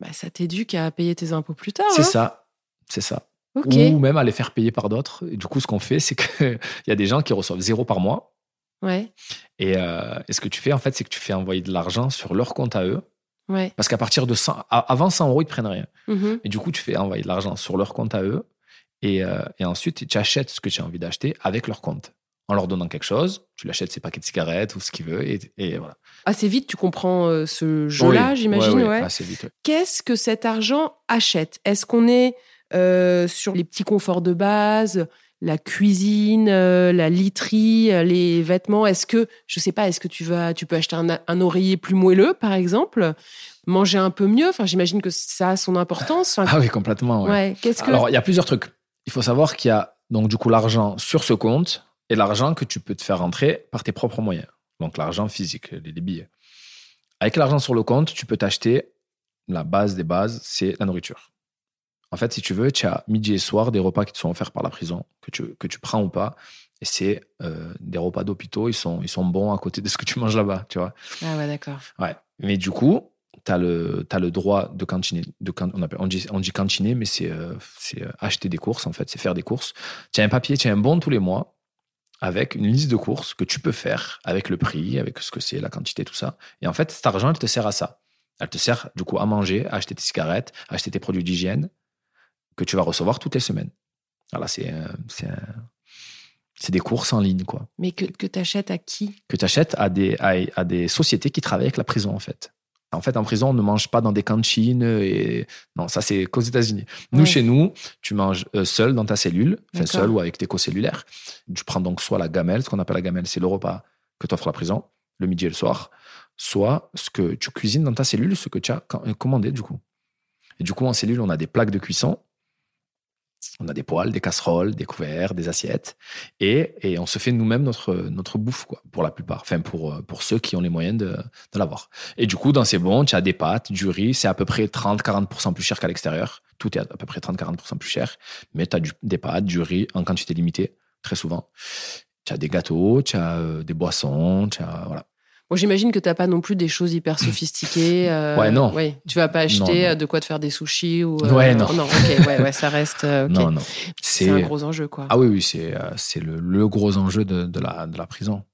Bah, ça t'éduque à payer tes impôts plus tard. C'est hein. ça. C'est ça. Ou même à les faire payer par d'autres. Du coup, ce qu'on fait, c'est qu'il y a des gens qui reçoivent zéro par mois. Ouais. Et, euh, et ce que tu fais, en fait, c'est que tu fais envoyer de l'argent sur leur compte à eux. Ouais. Parce qu'à partir de 100, a- avant 100 euros, ils te prennent rien. Mhm. Et du coup, tu fais envoyer de l'argent sur leur compte à eux. Et, euh, et ensuite, tu achètes ce que tu as envie d'acheter avec leur compte. En leur donnant quelque chose, tu l'achètes ses paquets de cigarettes ou ce qu'il veut. Et, et voilà. Assez vite, tu comprends euh, ce jeu-là, Oui, j'imagine. ouais, ouais. Qu'est-ce que cet argent achète? Est-ce qu'on est euh, sur les petits conforts de base, la cuisine, euh, la literie, euh, les vêtements Est-ce que, je sais pas, est-ce que tu vas, tu peux acheter un, un oreiller plus moelleux, par exemple? Manger un peu mieux? Enfin, j'imagine que ça a son importance. Enfin, Ah oui, complètement. ouais. ouais. Qu'est-ce que Alors, il y a plusieurs trucs. Il faut savoir qu'il y a donc du coup l'argent sur ce compte et l'argent que tu peux te faire rentrer par tes propres moyens. Donc l'argent physique, les, les billets. Avec l'argent sur le compte, tu peux t'acheter la base des bases, c'est la nourriture. En fait, si tu veux, tu as midi et soir des repas qui te sont offerts par la prison, que tu, que tu prends ou pas. Et c'est euh, des repas d'hôpitaux, ils sont, ils sont bons à côté de ce que tu manges là-bas, tu vois. Ah ouais, d'accord. Ouais. Mais du coup, tu as le, le droit de cantiner. De, can- on, appelle, on, dit, on dit cantiner, mais c'est, euh, c'est euh, acheter des courses, en fait, c'est faire des courses. Tu as un papier, tu as un bon tous les mois avec une liste de courses que tu peux faire avec le prix, avec ce que c'est, la quantité, tout ça. Et en fait, cet argent, elle te sert à ça. Elle te sert, du coup, à manger, à acheter tes cigarettes, à acheter tes produits d'hygiène que tu vas recevoir toutes les semaines. Voilà, c'est, euh, c'est, c'est des courses en ligne, quoi Mais que, que tu achètes à qui? Que tu achètes à des, à, à des sociétés qui travaillent avec la prison, en fait. En fait, en prison, on ne mange pas dans des cantines et non, ça c'est qu'aux États-Unis. Nous, Ouais. chez nous, tu manges euh, seul dans ta cellule, enfin seul ou avec tes co-cellulaires. Tu prends donc soit la gamelle, ce qu'on appelle la gamelle, c'est le repas que t'offre la prison, le midi et le soir, soit ce que tu cuisines dans ta cellule, ce que tu as com- commandé du coup. Et du coup, en cellule, on a des plaques de cuisson On a des poêles, des casseroles, des couverts, des assiettes. Et, et on se fait nous-mêmes notre, notre bouffe, quoi, pour la plupart. Enfin, pour, pour ceux qui ont les moyens de, de l'avoir. Et du coup, dans ces bons, tu as des pâtes, du riz. C'est à peu près 30-40% plus cher qu'à l'extérieur. Tout est à peu près 30-40% plus cher. Mais tu as du, des pâtes, du riz en quantité limitée, très souvent. Tu as des gâteaux, tu as euh, des boissons, tu as, voilà. Bon, j'imagine que t'as pas non plus des choses hyper sophistiquées. euh, Ouais, non. Ouais, tu vas pas acheter Non, non. euh, de quoi te faire des sushis ou. euh, Ouais, non. Non, ouais, ouais, ça reste. euh, ok. Non, non. C'est un gros enjeu, quoi. Ah oui, oui, c'est euh, c'est le, le gros enjeu de, de, la, de la prison.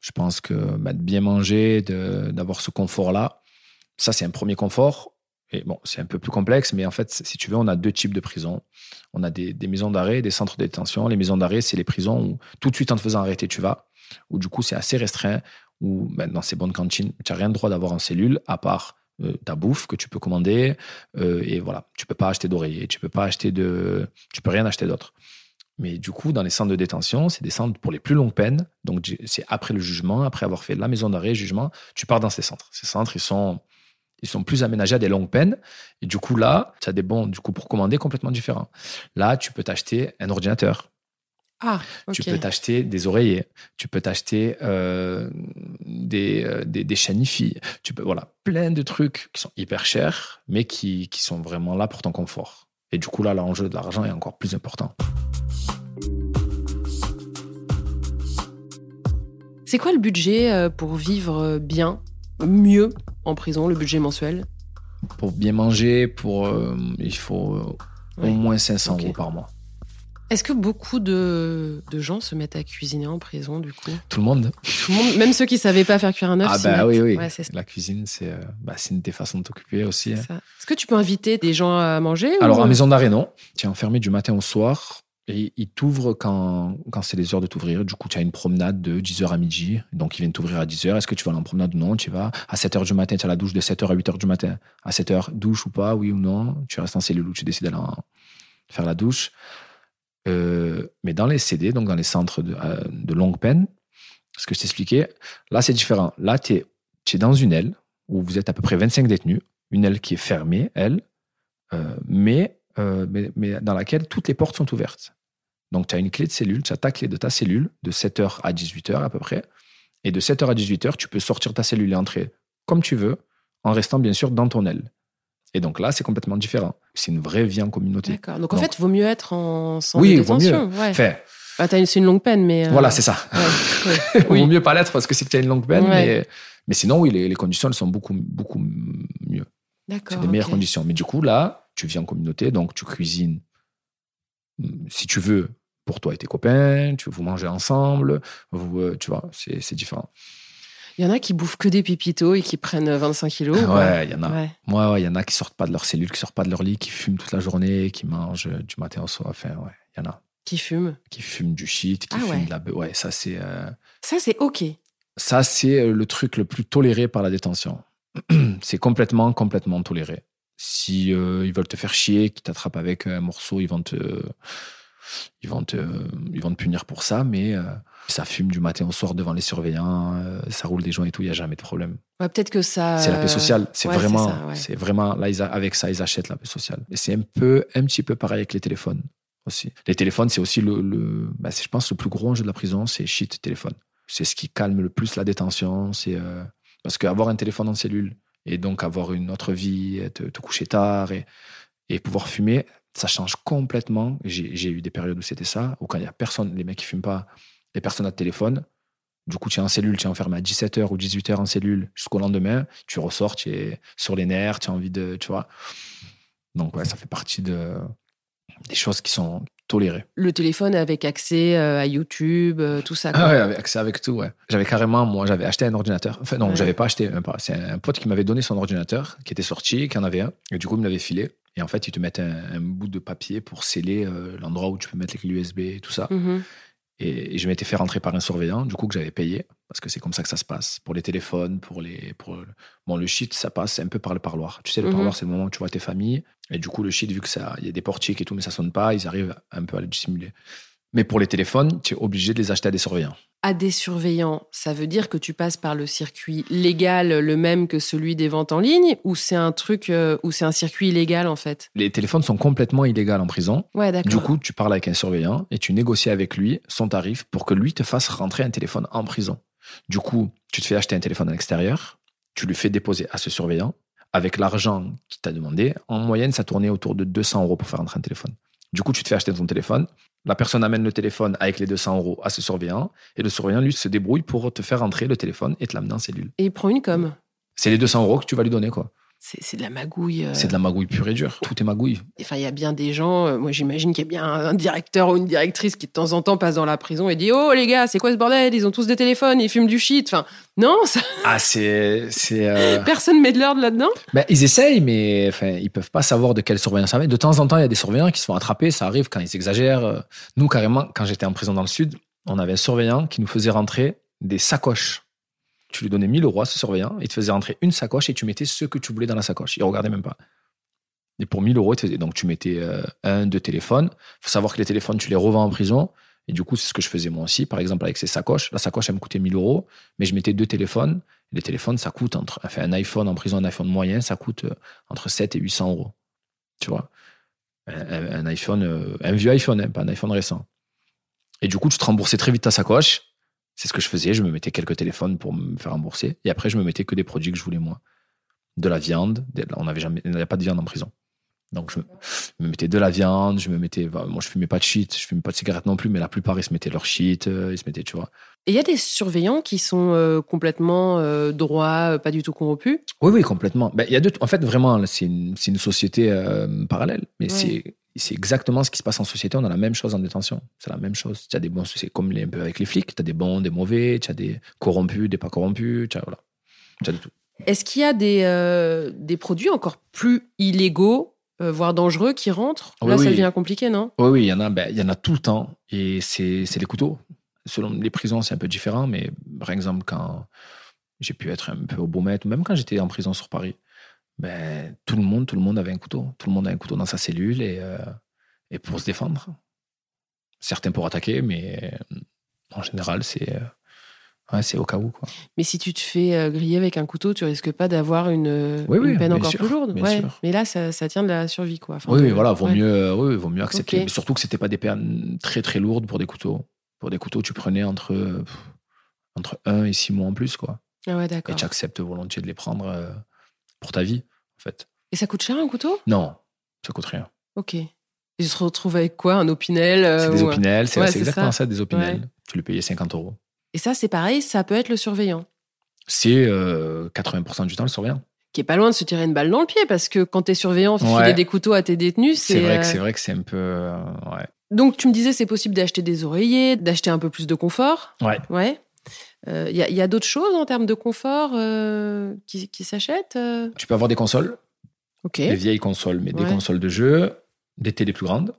Je pense que bah, de bien manger, d'avoir ce confort-là, ça c'est un premier confort. Et bon, c'est un peu plus complexe, mais en fait, si tu veux, on a deux types de prisons. On a des, des maisons d'arrêt des centres de détention. Les maisons d'arrêt, c'est les prisons où tout de suite en te faisant arrêter, tu vas. Où du coup, c'est assez restreint. Où ben, dans ces bonnes cantines, tu n'as rien le droit d'avoir en cellule, à part euh, ta bouffe que tu peux commander. euh, et voilà, tu peux pas acheter d'oreiller, tu peux pas acheter de, tu peux rien acheter d'autre. Mais du coup, dans les centres de détention, c'est des centres pour les plus longues peines. Donc, c'est après le jugement, après avoir fait la maison d'arrêt, jugement, tu pars dans ces centres. Ces centres, ils sont, ils sont plus aménagés à des longues peines. Et du coup, là, tu as des bons, du coup, pour commander complètement différents. Là, tu peux t'acheter un ordinateur. Ah. Tu peux t'acheter des oreillers. Tu peux t'acheter euh, des, euh, des, des IFI. Tu peux, voilà, plein de trucs qui sont hyper chers, mais qui, qui sont vraiment là pour ton confort. Et du coup, là, l'enjeu de l'argent est encore plus important. C'est quoi le budget euh, pour vivre bien, mieux en prison, le budget mensuel? Pour bien manger, pour, euh, il faut euh, au moins 500 Ok. euros par mois. Est-ce que beaucoup de, de gens se mettent à cuisiner en prison, du coup? Tout le monde. Tout le monde, même ceux qui savaient pas faire cuire un œuf Ah bah oui, oui. Ouais. La cuisine, c'est euh, bah, c'est une des façons de t'occuper aussi. hein. Est-ce que tu peux inviter des gens à manger Alors, ou- en maison d'arrêt, non. Tu es enfermé du matin au soir. Et ils t'ouvrent quand, quand c'est les heures de t'ouvrir. Du coup, tu as une promenade de 10h à midi. Donc, ils viennent t'ouvrir à 10h. Est-ce que tu vas aller en promenade ou non? Tu vas à 7h du matin, tu as la douche de 7h à 8h du matin. À 7h, douche ou pas, oui ou non? Tu restes en cellule ou tu décides d'aller faire la douche. Euh, mais dans les CD, donc dans les centres de, euh, de longue peine, ce que je t'expliquais, là, c'est différent. Là, tu es, dans une aile où vous êtes à peu près 25 détenus. Une aile qui est fermée, elle, euh, mais, mais, mais dans laquelle toutes les portes sont ouvertes. Donc, tu as une clé de cellule, tu as ta clé de ta cellule de 7h à 18h à peu près. Et de 7h à 18h, tu peux sortir ta cellule et entrer comme tu veux, en restant bien sûr dans ton aile. Et donc là, c'est complètement différent. C'est une vraie vie en communauté. D'accord. Donc en fait, vaut mieux être en centre Oui, de vaut détention. Ouais. Enfin, Ah, une- c'est une longue peine, mais. euh, voilà, c'est ça. ouais, ouais. Il Oui. vaut mieux pas l'être parce que c'est que tu as une longue peine. Mais, mais sinon, oui, les, les conditions, elles sont beaucoup, beaucoup mieux. D'accord. C'est des meilleures conditions. Mais du coup, là, tu vis en communauté, donc tu cuisines, hum, si tu veux, pour toi et tes copains, tu vous mangez ensemble, vous, euh, tu vois, c'est différent. Il y en a qui bouffent que des pépitos et qui prennent euh, 25 kilos. ou quoi ouais, il y en a. Ouais. Il y en a qui sortent pas de leur cellule, qui sortent pas de leur lit, qui fument toute la journée, qui mangent euh, du matin au soir. Enfin, ouais, il y en a. Qui fument. Qui fument du shit, qui Ah fument ouais. de la. Ouais, ça, c'est. euh, Ça, c'est OK. Ça, c'est euh, le truc le plus toléré par la détention. c'est complètement, complètement toléré. Si euh, ils veulent te faire chier, qu'ils t'attrapent avec un morceau, ils vont te, ils vont te, ils vont te punir pour ça. Mais euh, ça fume du matin au soir devant les surveillants, euh, ça roule des joints et tout, il y a jamais de problème. Ouais, Peut-être que ça. C'est la paix euh, sociale. C'est ouais, vraiment, ouais. c'est vraiment là, ils a- avec ça, ils achètent la paix sociale. Et c'est un peu, un petit peu pareil avec les téléphones aussi. Les téléphones, c'est aussi le, le bah, je pense, le plus gros enjeu de la prison, c'est shit téléphone. C'est ce qui calme le plus la détention. C'est euh, parce qu'avoir un téléphone en cellule et donc avoir une autre vie, te, te coucher tard et, et pouvoir fumer, ça change complètement. J'ai, eu des périodes où c'était ça, où quand il y a personne, les mecs qui fument pas, les personnes à téléphone. Du coup, tu es en cellule, tu es enfermé à 17h ou 18h en cellule jusqu'au lendemain. Tu ressors, tu es sur les nerfs, tu as envie de. Tu vois. Donc, ouais, ça fait partie de, des choses qui sont tolérées. Le téléphone avec accès euh, à YouTube, euh, tout ça. quoi. Ah ouais, avec accès avec tout, ouais. J'avais carrément, moi, j'avais acheté un ordinateur. Enfin, non, Ouais. j'avais pas acheté, même pas. C'est un pote qui m'avait donné son ordinateur, qui était sorti, qui en avait un. Et du coup, il me l'avait filé. Et en fait, ils te mettent un, un bout de papier pour sceller euh, l'endroit où tu peux mettre les clés USB et tout ça. Mhm. Et, et je m'étais fait rentrer par un surveillant, du coup, que j'avais payé, parce que c'est comme ça que ça se passe. Pour les téléphones, pour les. Pour le- Bon, le shit, ça passe un peu par le parloir. Tu sais, le Mhm. parloir, c'est le moment où tu vois tes familles. Et du coup, le shit, vu que ça, il y a des portiques et tout, mais ça sonne pas, ils arrivent un peu à le dissimuler. Mais pour les téléphones, tu es obligé de les acheter à des surveillants. À des surveillants, ça veut dire que tu passes par le circuit légal, le même que celui des ventes en ligne, ou c'est un truc, euh, ou c'est un circuit illégal en fait? Les téléphones sont complètement illégaux en prison. Ouais, d'accord. Du coup, tu parles avec un surveillant et tu négocies avec lui son tarif pour que lui te fasse rentrer un téléphone en prison. Du coup, tu te fais acheter un téléphone à l'extérieur, tu lui fais déposer à ce surveillant avec l'argent qu'il t'a demandé. En moyenne, ça tournait autour de 200 euros pour faire rentrer un téléphone. Du coup, tu te fais acheter ton téléphone. La personne amène le téléphone avec les 200 euros à ce surveillant et le surveillant, lui, se débrouille pour te faire rentrer le téléphone et te l'amener en cellule. Et il prend une com. C'est les 200 euros que tu vas lui donner, quoi. C'est de la magouille. euh. C'est de la magouille pure et dure. Tout est magouille. Enfin, il y a bien des gens, euh, moi j'imagine qu'il y a bien un directeur ou une directrice qui de temps en temps passe dans la prison et dit Oh les gars, c'est quoi ce bordel? Ils ont tous des téléphones, ils fument du shit. Enfin, non, ça- Ah, c'est. c'est euh, personne met de l'ordre là-dedans? ben, ils essayent, mais enfin, ils peuvent pas savoir de quel surveillant ça va. De temps en temps, il y a des surveillants qui se font attraper. Ça arrive quand ils exagèrent. Nous, carrément, quand j'étais en prison dans le Sud, on avait un surveillant qui nous faisait rentrer des sacoches. Tu lui donnais 1000 euros à ce surveillant, il te faisait rentrer une sacoche et tu mettais ce que tu voulais dans la sacoche. Il regardait même pas. Et pour 1000 euros, il. Donc, tu mettais euh, un, deux téléphones. faut savoir que les téléphones, tu les revends en prison. Et du coup, c'est ce que je faisais moi aussi. Par exemple, avec ces sacoches. La sacoche, elle me coûtait 1000 euros, mais je mettais deux téléphones. Les téléphones, ça coûte entre. Enfin, un iPhone en prison, un iPhone moyen, ça coûte euh, entre 7 et 800 euros. Tu vois? Un iPhone, euh, un vieux iPhone, hein, pas un iPhone récent. Et du coup, tu te remboursais très vite ta sacoche. C'est ce que je faisais. Je me mettais quelques téléphones pour me faire rembourser. Et après, je me mettais que des produits que je voulais moi. De la viande. On n'avait jamais, il n'y avait pas de viande en prison. Donc, je me, mettais de la viande. Je me mettais, bah, moi, je fumais pas de shit. Je fumais pas de cigarettes non plus, mais la plupart, ils se mettaient leur shit. euh, Ils se mettaient, tu vois. Et il y a des surveillants qui sont euh, complètement euh, droits, pas du tout corrompus? Oui, oui, complètement. Ben, il y a deux, en fait, vraiment, c'est une, une société euh, parallèle. Mais Ouais. c'est, c'est exactement ce qui se passe en société. On a la même chose en détention. C'est la même chose. Tu as des bons, c'est comme les, un peu avec les flics. Tu as des bons, des mauvais. Tu as des corrompus, des pas corrompus. Tu as, voilà. Tu as de tout. Est-ce qu'il y a des, euh, des produits encore plus illégaux, euh, voire dangereux, qui rentrent? Oui, Là, ça oui. devient compliqué, non? Oui, oui, il y en a, ben, il y en a tout le temps. Et c'est, c'est les couteaux. Selon les prisons, c'est un peu différent. Mais par exemple, quand j'ai pu être un peu au Beaumet, ou même quand j'étais en prison sur Paris, ben, tout le monde, tout le monde avait un couteau. Tout le monde a un couteau dans sa cellule et, euh, et pour se défendre. Certains pour attaquer, mais euh, en général, c'est, euh, ouais, au cas où. Quoi. Mais si tu te fais euh, griller avec un couteau, tu risques pas d'avoir une, Oui, une oui, peine encore sûr, plus lourde. Ouais. Mais là, ça, ça tient de la survie, quoi. Enfin, oui, oui, voilà, vaut ouais. mieux, oui, vaut mieux accepter. Mais surtout que c'était pas des peines très très lourdes pour des couteaux. Pour des couteaux, tu prenais entre pff, entre 1 et 6 mois en plus, quoi. Ah ouais, Et tu acceptes volontiers de les prendre pour ta vie, en fait. Et ça coûte cher un couteau? Non, ça coûte rien. Ok. Et tu te retrouves avec quoi? Un opinel euh, c'est des ou opinels, c'est Ouais, exactement ça. ça. des opinels. Ouais. Tu le payais 50 euros. Et ça, c'est pareil, ça peut être le surveillant. C'est euh, 80% du temps le surveillant. Qui est pas loin de se tirer une balle dans le pied, parce que quand t'es surveillant, tu Ouais. filer des couteaux à tes détenus, c'est. C'est vrai, euh, que c'est vrai que c'est un peu. euh. Donc, tu me disais, c'est possible d'acheter des oreillers, d'acheter un peu plus de confort? Ouais. Ouais. Il y a, y a d'autres choses en termes de confort euh, qui, qui s'achètent euh? Tu peux avoir des consoles, des vieilles consoles, mais des consoles de jeu, des télés plus grandes,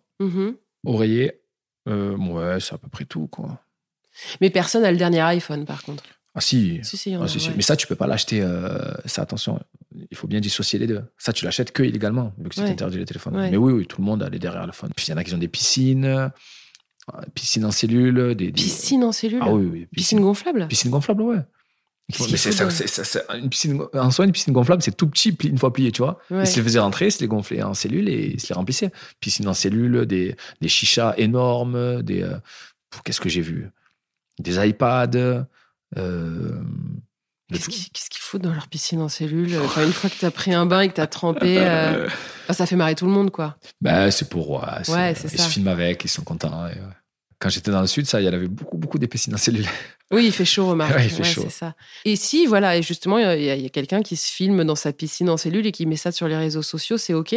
oreillers. Euh, ouais, c'est à peu près tout, quoi. Mais personne n'a le dernier iPhone, par contre. Ah si, Si, si, Ah, a, si, si. ouais. Mais ça, tu peux pas l'acheter. euh, ça, attention, il faut bien dissocier les deux. Ça, tu l'achètes que illégalement, vu que c'est Ouais. interdit les téléphones. Mais oui, oui, tout le monde a les derrière le phone. Puis il y en a qui ont des piscines, piscines en cellule, des, des- Piscine en cellule Ah oui, oui, Piscine gonflable piscine gonflable, ouais. Mais c'est ça, ça- une piscine, en soi, une piscine gonflable, c'est tout petit, une fois plié, tu vois. Ouais. Ils se les faisaient rentrer, ils se les gonflaient en cellule et ils se les remplissaient. Piscine en cellule, des, des chichas énormes, des. euh, Qu'est-ce que j'ai vu? Des iPads. euh, Qu'est-ce qu'ils qu'ils foutent dans leur piscine en cellule? Enfin, Une fois que t'as pris un bain et que t'as trempé, euh, enfin, ça fait marrer tout le monde, quoi. Ben, c'est pour. Ouais, Ouais, c'est ils ça. se filment avec, ils sont contents. et, ouais. Quand j'étais dans le sud, ça, il y en avait beaucoup, beaucoup des piscines en cellule. Oui, il fait chaud, remarque. Ouais, il fait chaud. ça. Et si, voilà, et justement, il y a, quelqu'un qui se filme dans sa piscine en cellule et qui met ça sur les réseaux sociaux, c'est OK?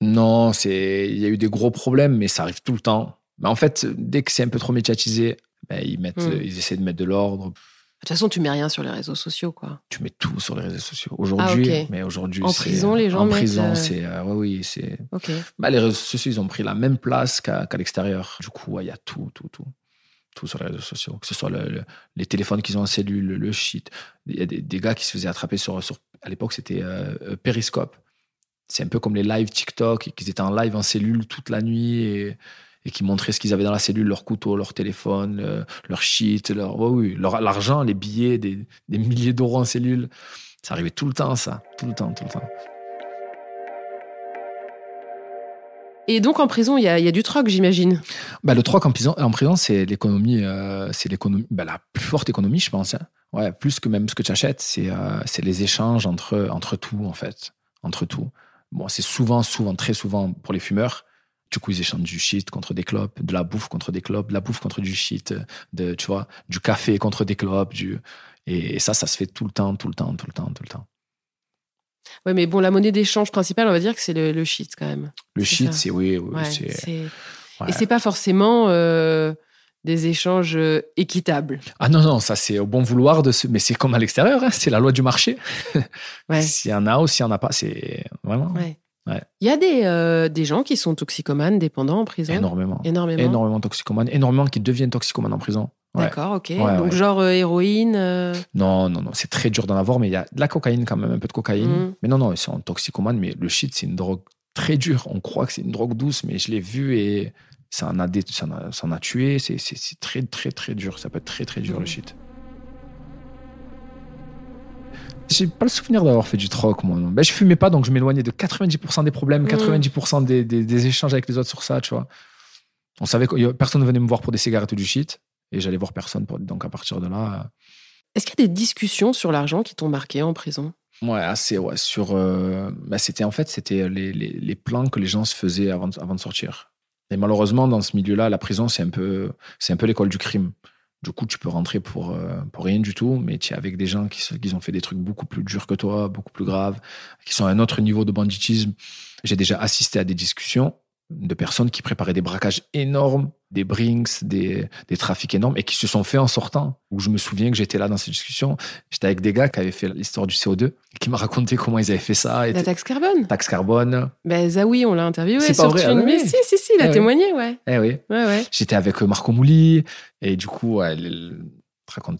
Non, il y a eu des gros problèmes, mais ça arrive tout le temps. Mais en fait, dès que c'est un peu trop médiatisé, ben, ils mettent, Hmm. ils essaient de mettre de l'ordre. De toute façon, tu mets rien sur les réseaux sociaux, quoi. Tu mets tout sur les réseaux sociaux. Aujourd'hui, Ah, ok. mais aujourd'hui, En prison, les gens En prison, euh, c'est, euh, ouais, oui, c'est. Bah, les réseaux sociaux, ils ont pris la même place qu'à, l'extérieur. Du coup, ouais, il y a tout, tout, tout. Tout sur les réseaux sociaux. Que ce soit le- le- les téléphones qu'ils ont en cellule, le, shit. Il y a des, des gars qui se faisaient attraper sur. sur à l'époque, c'était euh, euh, Periscope. C'est un peu comme les lives TikTok, qu'ils étaient en live en cellule toute la nuit et, et qui montraient ce qu'ils avaient dans la cellule, leur couteau, leur téléphone, le- leur shit, leur, ouais, oui, leur, l'argent, les billets, des, des milliers d'euros en cellule. Ça arrivait tout le temps, ça. Tout le temps, tout le temps. Et donc en prison, il y a, il y a du troc, j'imagine. Bah, le troc en prison, en prison c'est l'économie, euh, c'est l'économie, bah, la plus forte économie, je pense. hein. Ouais, plus que même ce que tu achètes, c'est euh, c'est les échanges entre, entre tout, en fait. Entre tout. Bon, c'est souvent, souvent, très souvent pour les fumeurs. Du coup, ils échangent du shit contre des clopes, de la bouffe contre des clopes, de la bouffe contre du shit, de, tu vois, du café contre des clopes. Du... Et, et ça, ça se fait tout le temps, tout le temps, tout le temps, tout le temps. Ouais, mais bon, la monnaie d'échange principale, on va dire que c'est le, le shit quand même. Le shit, c'est oui, oui, Ouais, ouais. Et c'est pas forcément euh, des échanges euh, équitables. Ah non, non, ça c'est au bon vouloir de ce. Mais c'est comme à l'extérieur, hein, c'est la loi du marché. Ouais. S'il y en a ou s'il n'y en a pas, c'est vraiment Ouais. Ouais. Il y a des, euh, des gens qui sont toxicomanes, dépendants en prison. énormément. Énormément. Énormément toxicomanes, énormément qui deviennent toxicomanes en prison. Ouais. D'accord, ok. Ouais, Donc genre euh, héroïne. euh, Non, non, non, c'est très dur d'en avoir, mais il y a de la cocaïne quand même, un peu de cocaïne. Mhm. Mais non, non, ils sont toxicomanes, mais le shit, c'est une drogue très dure. On croit que c'est une drogue douce, mais je l'ai vu et ça en a, dé- ça en a, ça en a tué. C'est très, très, très dur. Ça peut être très, très dur, le shit. J'ai pas le souvenir d'avoir fait du troc, moi. non. Ben, je fumais pas, donc je m'éloignais de 90% des problèmes, Mhm. 90% des, des- des échanges avec les autres sur ça, tu vois. On savait que personne ne venait me voir pour des cigarettes ou du shit, et j'allais voir personne. Pour, donc à partir de là. euh, Est-ce qu'il y a des discussions sur l'argent qui t'ont marqué en prison? Ouais, assez, ouais. Sur, euh, bah, c'était en fait, c'était les, les, les plans que les gens se faisaient avant de, avant de sortir. Et malheureusement, dans ce milieu-là, la prison, c'est un peu, c'est un peu l'école du crime. Du coup, tu peux rentrer pour, euh, pour rien du tout, mais tu es avec des gens qui, qui ont fait des trucs beaucoup plus durs que toi, beaucoup plus graves, qui sont à un autre niveau de banditisme. J'ai déjà assisté à des discussions de personnes qui préparaient des braquages énormes, des brinks, des, des trafics énormes, et qui se sont faits en sortant. Où je me souviens que j'étais là dans ces discussions. J'étais avec des gars qui avaient fait l'histoire du CO2, et qui m'ont raconté comment ils avaient fait ça. Et La taxe carbone taxe carbone. Ben Zawi, on l'a interviewé C'est sur pas vrai, ah oui, Mais oui. si, si, si, il a Eh oui. témoigné, ouais. Eh oui. Ouais, ouais. J'étais avec euh, Marco Mouli, et du coup, elle,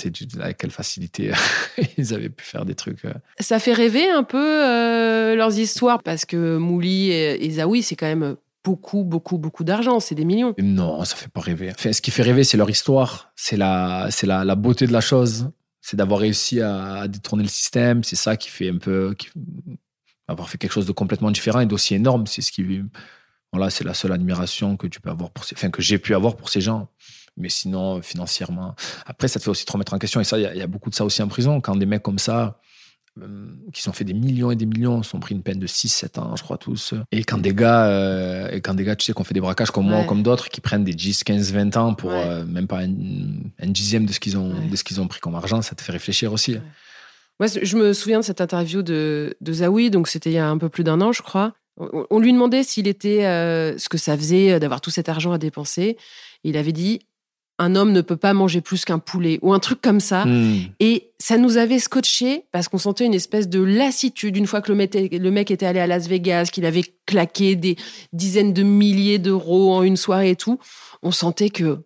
du- avec quelle facilité ils avaient pu faire des trucs. euh. Ça fait rêver un peu euh, leurs histoires parce que Mouli et, et Zawi, c'est quand même beaucoup, beaucoup, beaucoup d'argent. C'est des millions. Non, ça fait pas rêver. Ce qui fait rêver, c'est leur histoire, c'est la, la, beauté de la chose, c'est d'avoir réussi à, détourner le système. C'est ça qui fait un peu, qui- avoir fait quelque chose de complètement différent et d'aussi énorme. C'est ce qui, voilà, c'est la seule admiration que tu peux avoir pour ces, enfin, que j'ai pu avoir pour ces gens. Mais sinon, financièrement, après, ça te fait aussi te remettre en question. Et ça, il y y, a beaucoup de ça aussi en prison. Quand des mecs comme ça, qui sont fait des millions et des millions, sont pris une peine de 6-7 ans, je crois tous. Et quand des gars, euh, et quand des gars, tu sais, qu'on fait des braquages comme moi Ouais. ou comme d'autres, qui prennent des 10, 15, 20 ans pour Ouais. euh, même pas un, un dixième de ce qu'ils ont, Ouais. de ce qu'ils ont pris comme argent, ça te fait réfléchir aussi. Moi, je me souviens de cette interview de, de Zawi, donc c'était il y a un peu plus d'un an, je crois. On, on lui demandait s'il était, euh, ce que ça faisait euh, d'avoir tout cet argent à dépenser. Il avait dit un homme ne peut pas manger plus qu'un poulet ou un truc comme ça. Hmm. Et ça nous avait scotché parce qu'on sentait une espèce de lassitude une fois que le mec, était- le mec était allé à Las Vegas, qu'il avait claqué des dizaines de milliers d'euros en une soirée et tout. On sentait que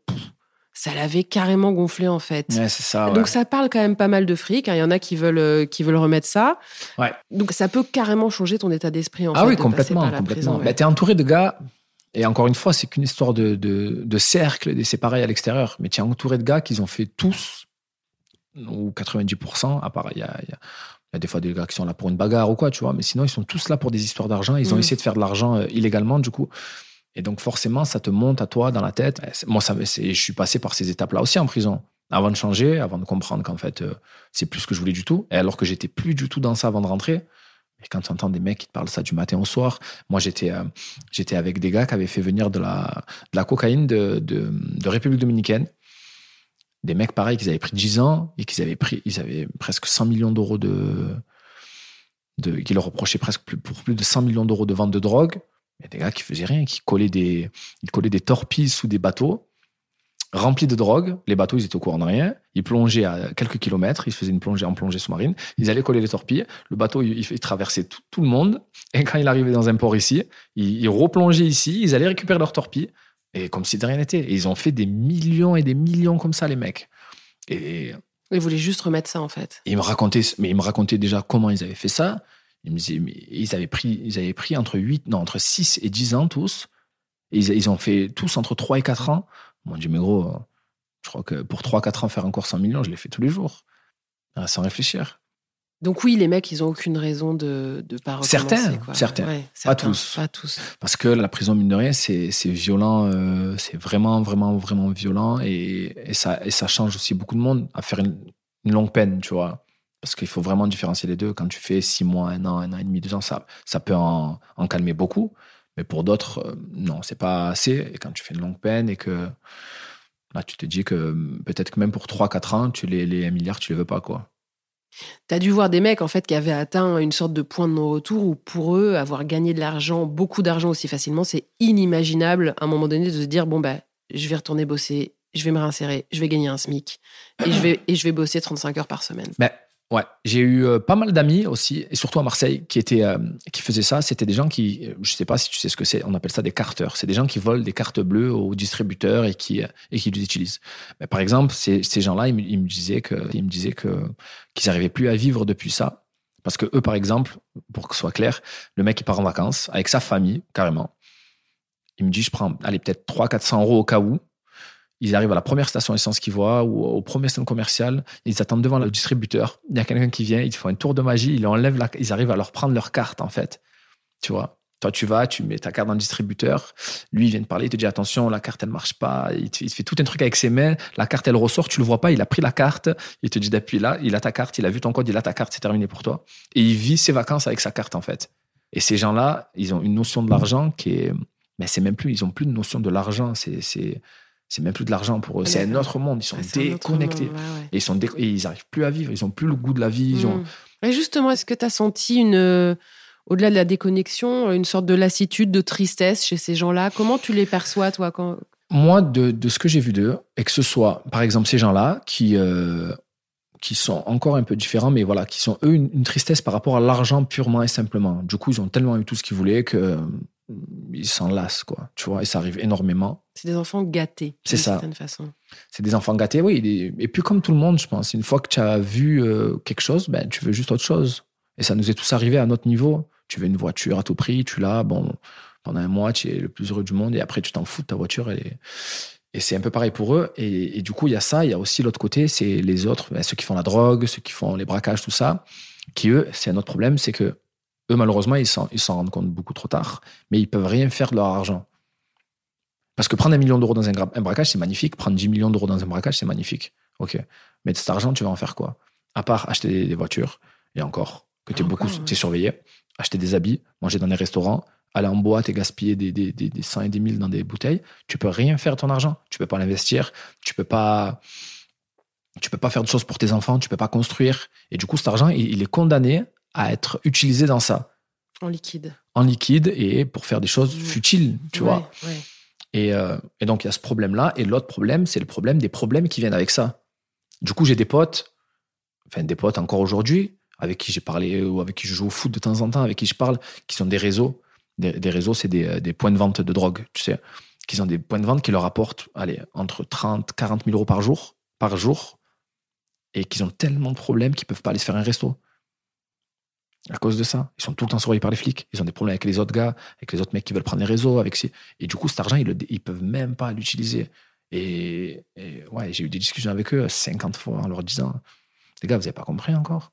ça l'avait carrément gonflé en fait. Ouais, c'est ça. ouais. Donc ça parle quand même pas mal de fric. hein. Il y en a qui veulent euh, qui veulent remettre ça. Ouais. Donc ça peut carrément changer ton état d'esprit en ah fait, oui, de complètement. complètement. Bah, t'es entouré de gars, et encore une fois, c'est qu'une histoire de, de, de cercle, et c'est pareil à l'extérieur, mais tu es entouré de gars qui ont fait tous, ou 90%, à part, il y a, il y a- il y a des fois des gars qui sont là pour une bagarre ou quoi, tu vois, mais sinon, ils sont tous là pour des histoires d'argent. Ils ont Mhm. essayé de faire de l'argent euh, illégalement, du coup. Et donc, forcément, ça te monte à toi dans la tête. C'est- Moi, ça, je suis passé par ces étapes-là aussi en prison. Avant de changer, avant de comprendre qu'en fait, euh, c'est plus ce que je voulais du tout. Et alors que j'étais plus du tout dans ça avant de rentrer. Et quand tu entends des mecs qui te parlent ça du matin au soir, moi, j'étais euh, avec des gars qui avaient fait venir de la, cocaïne de, de, République dominicaine. Des mecs pareils qui avaient pris 10 ans et qu'ils avaient pris, ils avaient presque 100 millions d'euros de, de, qui leur reprochaient presque plus, pour plus de 100 millions d'euros de vente de drogue. Il y a des gars qui faisaient rien, qui collaient des, ils collaient des torpilles sous des bateaux remplis de drogue. Les bateaux, ils étaient au courant de rien. Ils plongeaient à quelques kilomètres. Ils faisaient une plongée en plongée sous-marine. Ils allaient coller les torpilles. Le bateau, il, il traversait tout, tout le monde. Et quand il arrivait dans un port ici, ils, ils replongeaient ici. Ils allaient récupérer leurs torpilles. Et comme si de rien n'était. Et ils ont fait des millions et des millions comme ça, les mecs. Et Ils voulaient juste remettre ça en fait. et ils me racontaient, mais ils me racontaient déjà comment ils avaient fait ça. Ils me disaient, mais ils avaient pris, ils avaient pris entre 8, non, entre 6 et 10 ans tous. Et ils, ils ont fait tous entre 3 et 4 ans. Je dis, mais gros, je crois que pour 3-4 ans, faire encore 100 millions, je l'ai fait tous les jours. Ah, Sans réfléchir. Donc oui, les mecs, ils ont aucune raison de de pas recommencer. Certains, quoi. certains. Ouais, Pas tous. Pas tous. Parce que la prison, mine de rien, c'est c'est violent. euh, c'est vraiment, vraiment, vraiment violent. Et, et, ça, et ça change aussi beaucoup de monde à faire une, une longue peine, tu vois. Parce qu'il faut vraiment différencier les deux. Quand tu fais 6 mois, 1 an, 1 an et demi, 2 ans, ça, ça peut en, en calmer beaucoup. Mais pour d'autres, euh, non, c'est pas assez. Et quand tu fais une longue peine et que là, tu te dis que euh, peut-être que même pour 3-4 ans, tu les, les 1 milliard, tu les veux pas, quoi. T'as dû voir des mecs en fait qui avaient atteint une sorte de point de non-retour où pour eux, avoir gagné de l'argent, beaucoup d'argent aussi facilement, c'est inimaginable à un moment donné de se dire bon bah je vais retourner bosser, je vais me réinsérer, je vais gagner un SMIC et je vais et je vais bosser 35 heures par semaine. Ouais, j'ai eu euh, pas mal d'amis aussi, et surtout à Marseille, qui étaient, euh, qui faisaient ça. C'était des gens qui, euh, je sais pas si tu sais ce que c'est, on appelle ça des carteurs. C'est des gens qui volent des cartes bleues aux distributeurs et qui, euh, et qui les utilisent. Mais par exemple, ces, gens-là, ils, me- ils me disaient que, ils me disaient que, qu'ils n'arrivaient plus à vivre depuis ça. Parce que eux, par exemple, pour que ce soit clair, le mec, il part en vacances avec sa famille, carrément. Il me dit, je prends, allez, peut-être 300, 400 euros au cas où. Ils arrivent à la première station essence qu'ils voient ou au premier stand commercial. Ils attendent devant le distributeur. Il y a quelqu'un qui vient, ils font un tour de magie, ils enlèvent la, ils arrivent à leur prendre leur carte, en fait. Tu vois? Toi, tu vas, tu mets ta carte dans le distributeur. Lui, il vient te parler, il te dit attention, la carte, elle marche pas. Il te, fait tout un truc avec ses mains. La carte, elle ressort, tu le vois pas. Il a pris la carte. Il te dit d'appuyer là. Il a ta carte. Il a vu ton code. Il a ta carte. C'est terminé pour toi. Et il vit ses vacances avec sa carte, en fait. Et ces gens-là, ils ont une notion de l'argent qui est, mais c'est même plus, ils ont plus de notion de l'argent. C'est, c'est, c'est même plus de l'argent pour eux. C'est un autre monde. Ils sont déconnectés. monde, ouais, ouais. Et ils sont dé- et ils arrivent plus à vivre. Ils ont plus le goût de la vie. Ils ont, Mm. Et justement, est-ce que tu as senti une, euh, au-delà de la déconnexion, une sorte de lassitude, de tristesse chez ces gens-là? Comment tu les perçois, toi quand... moi, de, de ce que j'ai vu d'eux, et que ce soit, par exemple, ces gens-là qui, euh, qui sont encore un peu différents, mais voilà, qui sont eux une, une tristesse par rapport à l'argent purement et simplement. Du coup, ils ont tellement eu tout ce qu'ils voulaient que ils s'en lassent, quoi. Tu vois, et ça arrive énormément. C'est des enfants gâtés, C'est d'une ça. certaine façon. C'est des enfants gâtés, oui. Et, et puis, comme tout le monde, je pense, une fois que tu as vu euh, quelque chose, ben, tu veux juste autre chose. Et ça nous est tous arrivé à notre niveau. Tu veux une voiture à tout prix, tu l'as, bon, pendant un mois, tu es le plus heureux du monde, et après, tu t'en fous de ta voiture. Et, et c'est un peu pareil pour eux. Et, et du coup, il y a ça, il y a aussi l'autre côté, c'est les autres, ben, ceux qui font la drogue, ceux qui font les braquages, tout ça, qui eux, c'est un autre problème, c'est que eux, malheureusement, ils s'en ils s'en rendent compte beaucoup trop tard, mais ils peuvent rien faire de leur argent. Parce que prendre un million d'euros dans un, gra- un braquage, c'est magnifique. Prendre 10 millions d'euros dans un braquage, c'est magnifique. OK. Mais de cet argent, tu vas en faire quoi? À part acheter des, des voitures, et encore, que tu es beaucoup ouais. t'es surveillé, acheter des habits, manger dans des restaurants, aller en boîte et gaspiller des, des, des, des 100 et des 1000 dans des bouteilles, tu peux rien faire de ton argent. Tu peux pas l'investir, tu peux pas. Tu peux pas faire de choses pour tes enfants, tu peux pas construire. Et du coup, cet argent, il, il est condamné à être utilisé dans ça, En liquide. en liquide et pour faire des choses futiles, tu Ouais, vois. ouais. Et, euh, et donc, il y a ce problème-là. Et l'autre problème, c'est le problème des problèmes qui viennent avec ça. Du coup, j'ai des potes, enfin des potes encore aujourd'hui, avec qui j'ai parlé ou avec qui je joue au foot de temps en temps, avec qui je parle, qui sont des réseaux. Des, des réseaux, c'est des, euh, des points de vente de drogue, tu sais. Qui ont des points de vente qui leur apportent, allez, entre 30, 40 000 euros par jour, par jour, et qu'ils ont tellement de problèmes qu'ils peuvent pas aller se faire un resto. À cause de ça. Ils sont tout le temps surveillés par les flics. Ils ont des problèmes avec les autres gars, avec les autres mecs qui veulent prendre les réseaux, avec. Et du coup, cet argent, ils, ils peuvent même pas l'utiliser. Et, ouais, j'ai eu des discussions avec eux 50 fois en leur disant Les gars, vous avez pas compris encore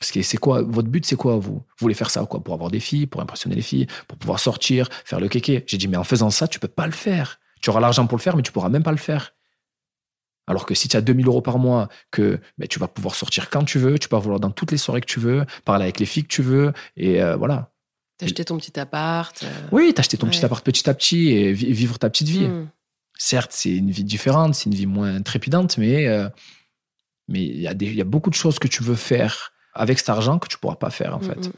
c'est quoi Votre but, c'est quoi, vous? Vous voulez faire ça quoi Pour avoir des filles, pour impressionner les filles, pour pouvoir sortir, faire le kéké. J'ai dit Mais en faisant ça, tu peux pas le faire. Tu auras l'argent pour le faire, mais tu pourras même pas le faire. Alors que si tu as 2000 euros par mois, que ben, tu vas pouvoir sortir quand tu veux, tu peux avoir dans toutes les soirées que tu veux, parler avec les filles que tu veux, et euh, voilà. T'as acheté ton petit appart. euh, Oui, t'as acheté ton Ouais. petit appart petit à petit et vi- vivre ta petite vie. hmm. Certes, c'est une vie différente, c'est une vie moins trépidante, mais euh, mais il y, a des- il y a beaucoup de choses que tu veux faire avec cet argent que tu pourras pas faire en Mm, fait. mm.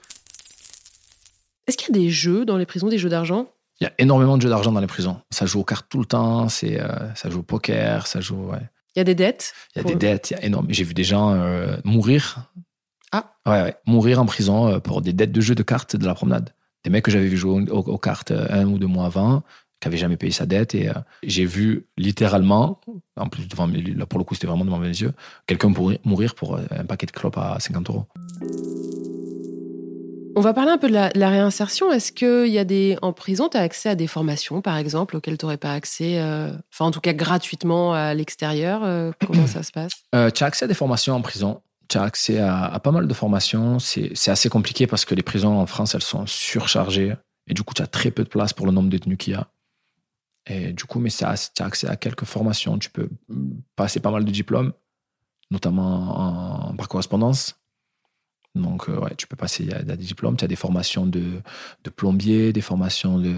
Est-ce qu'il y a des jeux dans les prisons, des jeux d'argent? Il y a énormément de jeux d'argent dans les prisons. Ça joue aux cartes tout le temps, c'est euh, ça joue au poker, ça joue. ouais. Il y a des dettes Il y a des dettes, il y a énorme. J'ai vu des gens euh, mourir. Ah. Ouais, ouais, mourir en prison euh, pour des dettes de jeux de cartes de la promenade. Des mecs que j'avais vu jouer aux, aux cartes euh, un ou deux mois avant, qui n'avaient jamais payé sa dette. Et euh, j'ai vu littéralement, en plus, devant là pour le coup, c'était vraiment devant mes yeux, quelqu'un mourir pour un paquet de clopes à 50 euros. On va parler un peu de la, de la réinsertion. Est-ce qu'il y a des. En prison, tu as accès à des formations, par exemple, auxquelles tu n'aurais pas accès, euh, enfin, en tout cas, gratuitement à l'extérieur euh, Comment ça se passe? Euh, tu as accès à des formations en prison. Tu as accès à, à pas mal de formations. C'est assez compliqué parce que les prisons en France, elles sont surchargées. Et du coup, tu as très peu de place pour le nombre de détenus qu'il y a. Et du coup, mais tu as accès à quelques formations. Tu peux passer pas mal de diplômes, notamment en, par correspondance. Donc, euh, ouais, tu peux passer, il y a des diplômes, tu as des formations de, de plombier, des formations de.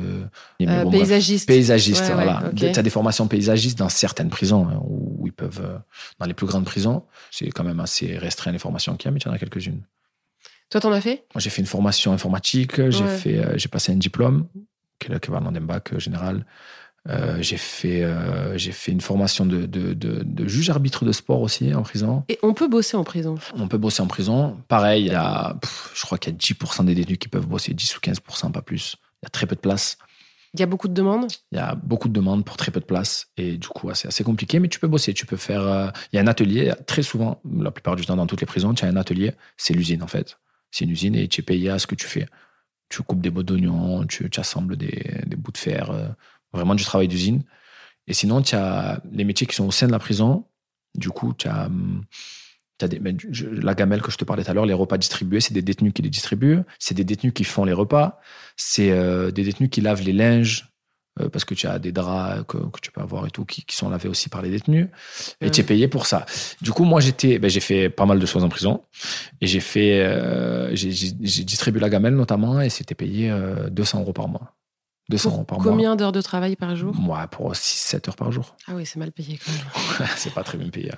Euh, bon. Paysagiste. Paysagiste, Ouais, ouais, voilà. Tu as des formations paysagistes dans certaines prisons, hein, où ils peuvent. euh, dans les plus grandes prisons, c'est quand même assez restreint les formations qu'il y a, mais y en a quelques-unes. Toi, t'en as fait? Moi, j'ai fait une formation informatique, j'ai fait, euh, j'ai passé un diplôme, qui est l'équivalent d'un bac général. Euh, j'ai fait, euh, j'ai fait une formation de, de, de, de juge arbitre de sport aussi en prison. Et on peut bosser en prison? On peut bosser en prison. Pareil, il y a, pff, je crois qu'il y a 10% des détenus qui peuvent bosser, 10 ou 15%, pas plus. Il y a très peu de place. Il y a beaucoup de demandes? Il y a beaucoup de demandes pour très peu de place. Et du coup, c'est assez compliqué, mais tu peux bosser. Tu peux faire. euh, Il y a un atelier, très souvent, la plupart du temps dans toutes les prisons, tu as un atelier. C'est l'usine, en fait. C'est une usine et tu es payé à ce que tu fais. Tu coupes des bouts d'oignons, tu, tu assembles des, des bouts de fer. euh, vraiment du travail d'usine. Et sinon, tu as les métiers qui sont au sein de la prison. Du coup, tu as. hum, t'as des, la gamelle que je te parlais tout à l'heure, les repas distribués, c'est des détenus qui les distribuent. C'est des détenus qui font les repas. C'est euh, des détenus qui lavent les linges euh, parce que tu as des draps que, que tu peux avoir et tout qui, qui sont lavés aussi par les détenus. Et tu es payé pour ça. Du coup, moi, j'étais, ben, j'ai fait pas mal de choses en prison. Et j'ai fait, euh, j'ai distribué la gamelle notamment et c'était payé euh, 200 euros par mois. 200 euros par mois. Combien d'heures de travail par jour? Moi, pour 6-7 heures par jour. Ah oui, c'est mal payé quand même. c'est pas très bien payé.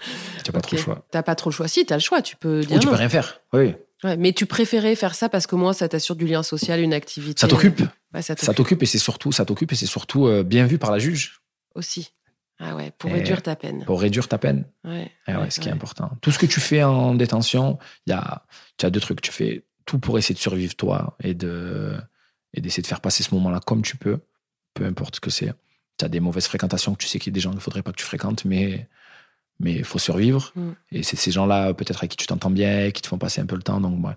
Tu n'as pas trop le choix. T'as pas trop le choix. Si, t'as le choix. Tu peux Ou dire tu non. peux rien faire. Oui. Ouais, mais tu préférais faire ça parce que moi, ça t'assure du lien social, une activité. Ça t'occupe. Ouais, ça t'occupe et c'est surtout, ça t'occupe et c'est surtout euh, bien vu par la juge aussi. Ah ouais, pour Et- réduire ta peine. pour réduire ta peine. Ouais, Eh ouais, ouais, ce qui est important. Tout ce que tu fais en détention, il y a, tu as deux trucs. Tu fais tout pour essayer de survivre toi et de et d'essayer de faire passer ce moment-là comme tu peux, peu importe ce que c'est. Tu as des mauvaises fréquentations que tu sais qu'il y a des gens qu'il ne faudrait pas que tu fréquentes, mais mais il faut survivre. Mm. Et c'est ces gens-là, peut-être avec qui tu t'entends bien, qui te font passer un peu le temps. Donc, ouais.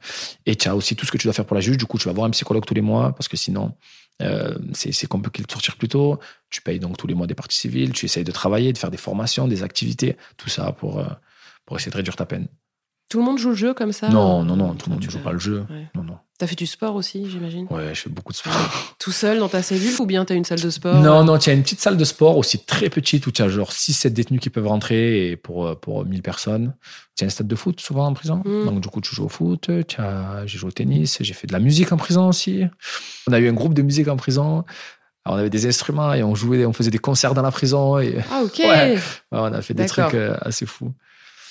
Et tu as aussi tout ce que tu dois faire pour la juge. Du coup, tu vas voir un psychologue tous les mois, parce que sinon, euh, c'est compliqué de sortir plus tôt. Tu payes donc tous les mois des parties civiles. Tu essayes de travailler, de faire des formations, des activités, tout ça pour, euh, pour essayer de réduire ta peine. Tout le monde joue le jeu comme ça? Non, non, non, tout le monde ne joue pas le jeu. Ouais. Non, non. T'as fait du sport aussi, j'imagine? Ouais, je fais beaucoup de sport. Tout seul dans ta cellule ou bien t'as une salle de sport? Non, non, tu as une petite salle de sport aussi très petite où tu as genre 6-7 détenus qui peuvent rentrer et pour, euh, pour 1000 personnes. Tu as un stade de foot souvent en prison. Mm. Donc, du coup, tu joues au foot. J'ai joué au tennis. J'ai fait de la musique en prison aussi. On a eu un groupe de musique en prison. Alors, on avait des instruments et on jouait, on faisait des concerts dans la prison. Et Ah ok Ouais. on a fait des trucs euh, assez fous.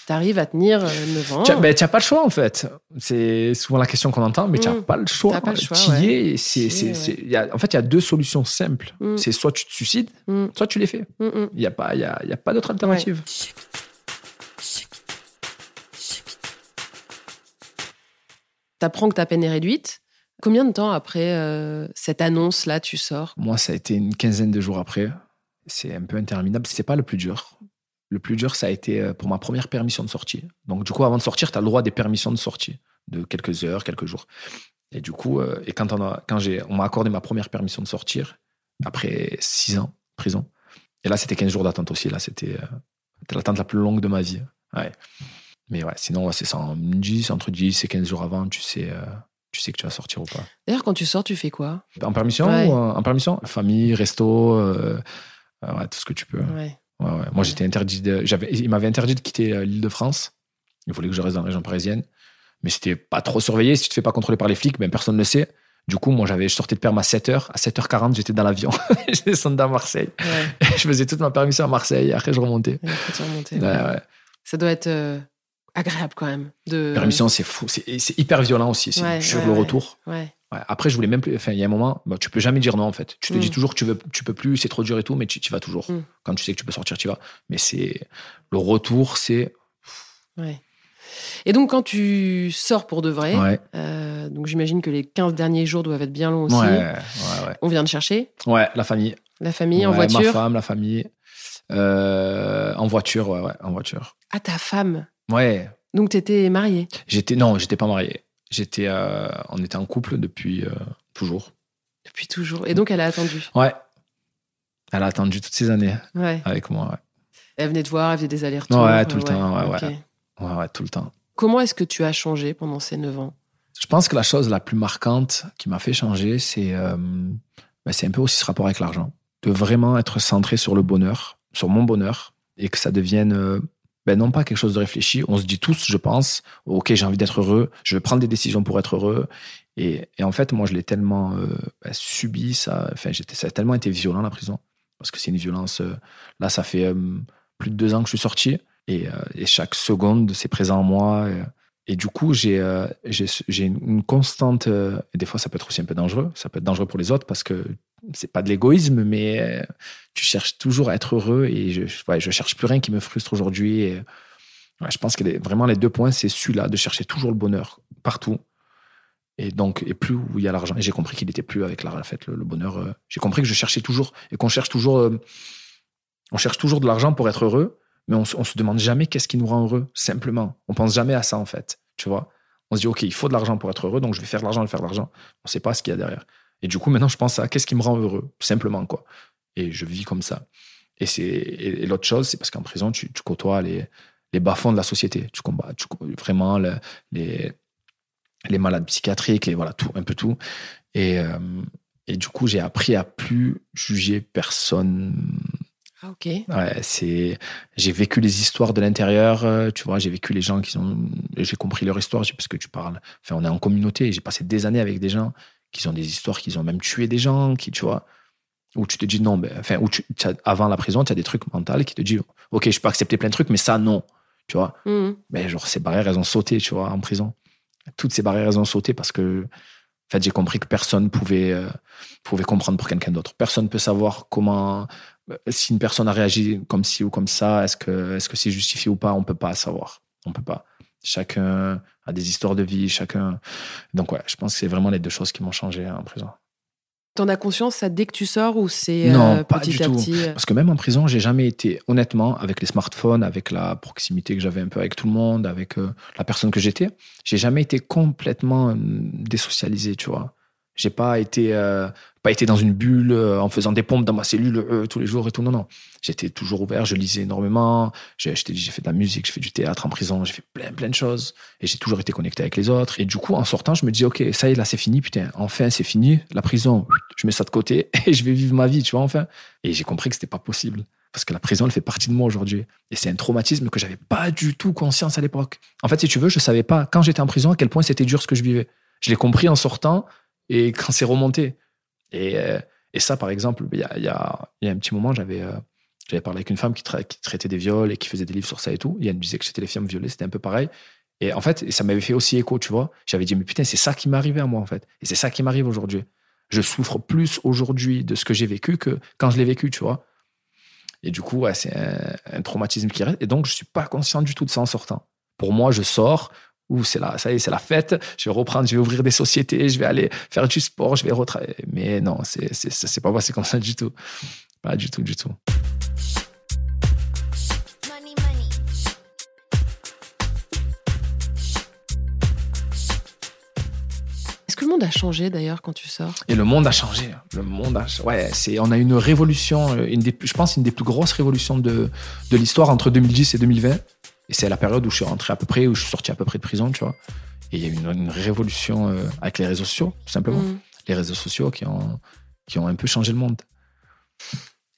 T'arrives à tenir euh, 9 ans. Tu n'as pas le choix en fait. C'est souvent la question qu'on entend, mais tu n'as Mm. pas le choix. Tu ouais. en fait, il y a deux solutions simples. Mm. C'est soit tu te suicides, Mm. soit tu les fais. Il n'y a, pas- y a, y a pas d'autre alternative. T'apprends que ta peine est réduite. Combien de temps après euh, cette annonce-là tu sors? Moi, ça a été une quinzaine de jours après. C'est un peu interminable. C'est pas le plus dur. Le plus dur, ça a été euh, pour ma première permission de sortie. Donc, du coup, avant de sortir, tu as le droit à des permissions de sortie de quelques heures, quelques jours. Et du coup, euh, et quand on, a, quand j'ai, on m'a accordé ma première permission de sortir, après six ans de prison, et là, c'était 15 jours d'attente aussi. Là, c'était, euh, c'était l'attente la plus longue de ma vie. Ouais. Mais ouais, sinon, ouais, c'est ça. en 10, entre 10 et 15 jours avant, tu sais, euh, tu sais que tu vas sortir ou pas. D'ailleurs, quand tu sors, tu fais quoi? En permission Ouais. ou en, en permission? Famille, resto, ouais, tout ce que tu peux. Ouais. Ouais, ouais. Moi, j'étais interdit de. J'avais, il m'avait interdit de quitter euh, l'île de France. Il voulait que je reste dans la région parisienne. Mais c'était pas trop surveillé. Si tu te fais pas contrôler par les flics, ben, personne ne le sait. Du coup, moi, j'avais, je sortais de perm à 7h. À 7h40, j'étais dans l'avion. je descendais à Marseille. Ouais. je faisais toute ma permission à Marseille. Après, je remontais. Après, tu. Ça doit être euh, agréable quand même. De... Permission, c'est fou. C'est, hyper violent aussi. C'est sur le retour. Ouais. Ouais, Après, je voulais même plus. Enfin, il y a un moment, bah, tu peux jamais dire non, en fait. Tu te Mm. dis toujours que tu, veux, tu peux plus, c'est trop dur et tout, mais tu y vas toujours. Mm. Quand tu sais que tu peux sortir, tu y vas. Mais c'est. Le retour, c'est. ouais. Et donc, quand tu sors pour de vrai, Ouais. euh, donc j'imagine que les 15 derniers jours doivent être bien longs aussi. Ouais. On vient de chercher Ouais, la famille. la famille en Ouais, Ma voiture. femme, la famille. Euh, en voiture, ouais, ouais, en voiture. Ah, ta femme. Ouais. Donc, t'étais marié. J'étais, non, j'étais pas marié. J'étais, euh, on était en couple depuis euh, toujours. Depuis toujours. Et donc, elle a attendu. Ouais. Elle a attendu toutes ces années Ouais. avec moi. Ouais, Elle venait te voir, elle faisait des allers-retours. Ouais, tout le temps, ouais, ok. ouais. tout le temps. Comment est-ce que tu as changé pendant ces 9 ans? Je pense que la chose la plus marquante qui m'a fait changer, c'est euh, ben, c'est un peu aussi ce rapport avec l'argent. De vraiment être centré sur le bonheur, sur mon bonheur, et que ça devienne ben, non pas quelque chose de réfléchi. On se dit tous, je pense, ok, j'ai envie d'être heureux, je vais prendre des décisions pour être heureux. Et, et en fait, moi, je l'ai tellement euh, ben, subi, ça, enfin, ça a tellement été violent la prison, parce que c'est une violence. euh, là, ça fait euh, plus de deux ans que je suis sorti, et, euh, et chaque seconde, c'est présent en moi. Et du coup, j'ai euh, une constante. euh, des fois, ça peut être aussi un peu dangereux. Ça peut être dangereux pour les autres parce que c'est pas de l'égoïsme, mais euh, tu cherches toujours à être heureux. Et je, ouais, cherche plus rien qui me frustre aujourd'hui. Je pense que vraiment les deux points, c'est celui-là, de chercher toujours le bonheur partout. Et donc, et plus où il y a l'argent. Et j'ai compris qu'il était plus avec l'argent. En le, le bonheur. j'ai compris que je cherchais toujours et qu'on cherche toujours. on cherche toujours de l'argent pour être heureux mais on, on se demande jamais qu'est-ce qui nous rend heureux, simplement. On pense jamais à ça, en fait. Tu vois On se dit, OK, il faut de l'argent pour être heureux, donc je vais faire de l'argent, je vais faire de l'argent. On sait pas ce qu'il y a derrière. Et du coup, maintenant, je pense à qu'est-ce qui me rend heureux, simplement, quoi. Et je vis comme ça. Et, et, l'autre chose, c'est parce qu'en prison, tu, tu côtoies les, les bas-fonds de la société. Tu combats tu, vraiment le- les, les malades psychiatriques, les, voilà, tout, un peu tout. Et, euh, et du coup, j'ai appris à plus juger personne Ah, ok. Ouais, c'est. J'ai vécu les histoires de l'intérieur, euh, tu vois. J'ai vécu les gens qui ont. J'ai compris leur histoire, parce que tu parles. Enfin, on est en communauté. J'ai passé des années avec des gens qui ont des histoires, qui ont même tué des gens, qui, tu vois. Où tu te dis non, ben, enfin, où tu, avant la prison, tu as des trucs mentaux qui te disent, ok, je peux accepter plein de trucs, mais ça, non, tu vois. Mhm. Mais genre, ces barrières, elles ont sauté, tu vois, en prison. Toutes ces barrières, elles ont sauté parce que, en fait, j'ai compris que personne pouvait, euh, pouvait comprendre pour quelqu'un d'autre. Personne peut savoir comment, si une personne a réagi comme ci ou comme ça, est-ce que, est-ce que c'est justifié ou pas, on peut pas savoir. On peut pas. Chacun a des histoires de vie, chacun. Donc, ouais, je pense que c'est vraiment les deux choses qui m'ont changé en prison. T'en as conscience ça dès que tu sors ou c'est Non, euh, pas petit du à tout. petit euh, Parce que même en prison, j'ai jamais été, honnêtement, avec les smartphones, avec la proximité que j'avais un peu avec tout le monde, avec euh, la personne que j'étais, j'ai jamais été complètement euh, désocialisé, tu vois. J'ai pas été, euh, pas été dans une bulle euh, en faisant des pompes dans ma cellule euh, tous les jours et tout. Non, non. J'étais toujours ouvert, je lisais énormément. J'ai, j'ai fait de la musique, j'ai fait du théâtre en prison, j'ai fait plein, plein de choses. Et j'ai toujours été connecté avec les autres. Et du coup, en sortant, je me dis, OK, ça y est, là, c'est fini, putain. Enfin, c'est fini. La prison, je mets ça de côté et je vais vivre ma vie, tu vois, enfin. Et j'ai compris que c'était pas possible. Parce que la prison, elle fait partie de moi aujourd'hui. Et c'est un traumatisme que j'avais pas du tout conscience à l'époque. En fait, si tu veux, je savais pas, quand j'étais en prison, à quel point c'était dur ce que je vivais. Je l'ai compris en sortant et quand c'est remonté. Et, euh, et ça, par exemple, il y a, y, a, y a un petit moment, j'avais euh, j'avais parlé avec une femme qui, tra- qui traitait des viols et qui faisait des livres sur ça et tout. Et elle me disait que j'étais les femmes violées, c'était un peu pareil. Et en fait, ça m'avait fait aussi écho, tu vois. J'avais dit, mais putain, c'est ça qui m'est arrivé à moi, en fait. Et c'est ça qui m'arrive aujourd'hui. Je souffre plus aujourd'hui de ce que j'ai vécu que quand je l'ai vécu, tu vois. Et du coup, c'est un, un traumatisme qui reste. Et donc, je suis pas conscient du tout de ça en sortant. Pour moi, je sors, ou c'est la, ça y est, c'est la fête, je vais reprendre, je vais ouvrir des sociétés, je vais aller faire du sport, je vais retravailler. Mais non, c'est, c'est, c'est pas passé comme ça du tout. Pas du tout, du tout. Est-ce que le monde a changé d'ailleurs quand tu sors? Et le monde a changé. Le monde a, ouais, c'est, on a une révolution, euh, une des, je pense, une des plus grosses révolutions de, de l'histoire entre 2010 et 2020. Et c'est la période où je suis rentré à peu près, où je suis sorti à peu près de prison, tu vois. Et il y a eu une, une révolution euh, avec les réseaux sociaux, tout simplement. Mhm. Les réseaux sociaux qui ont, qui ont un peu changé le monde.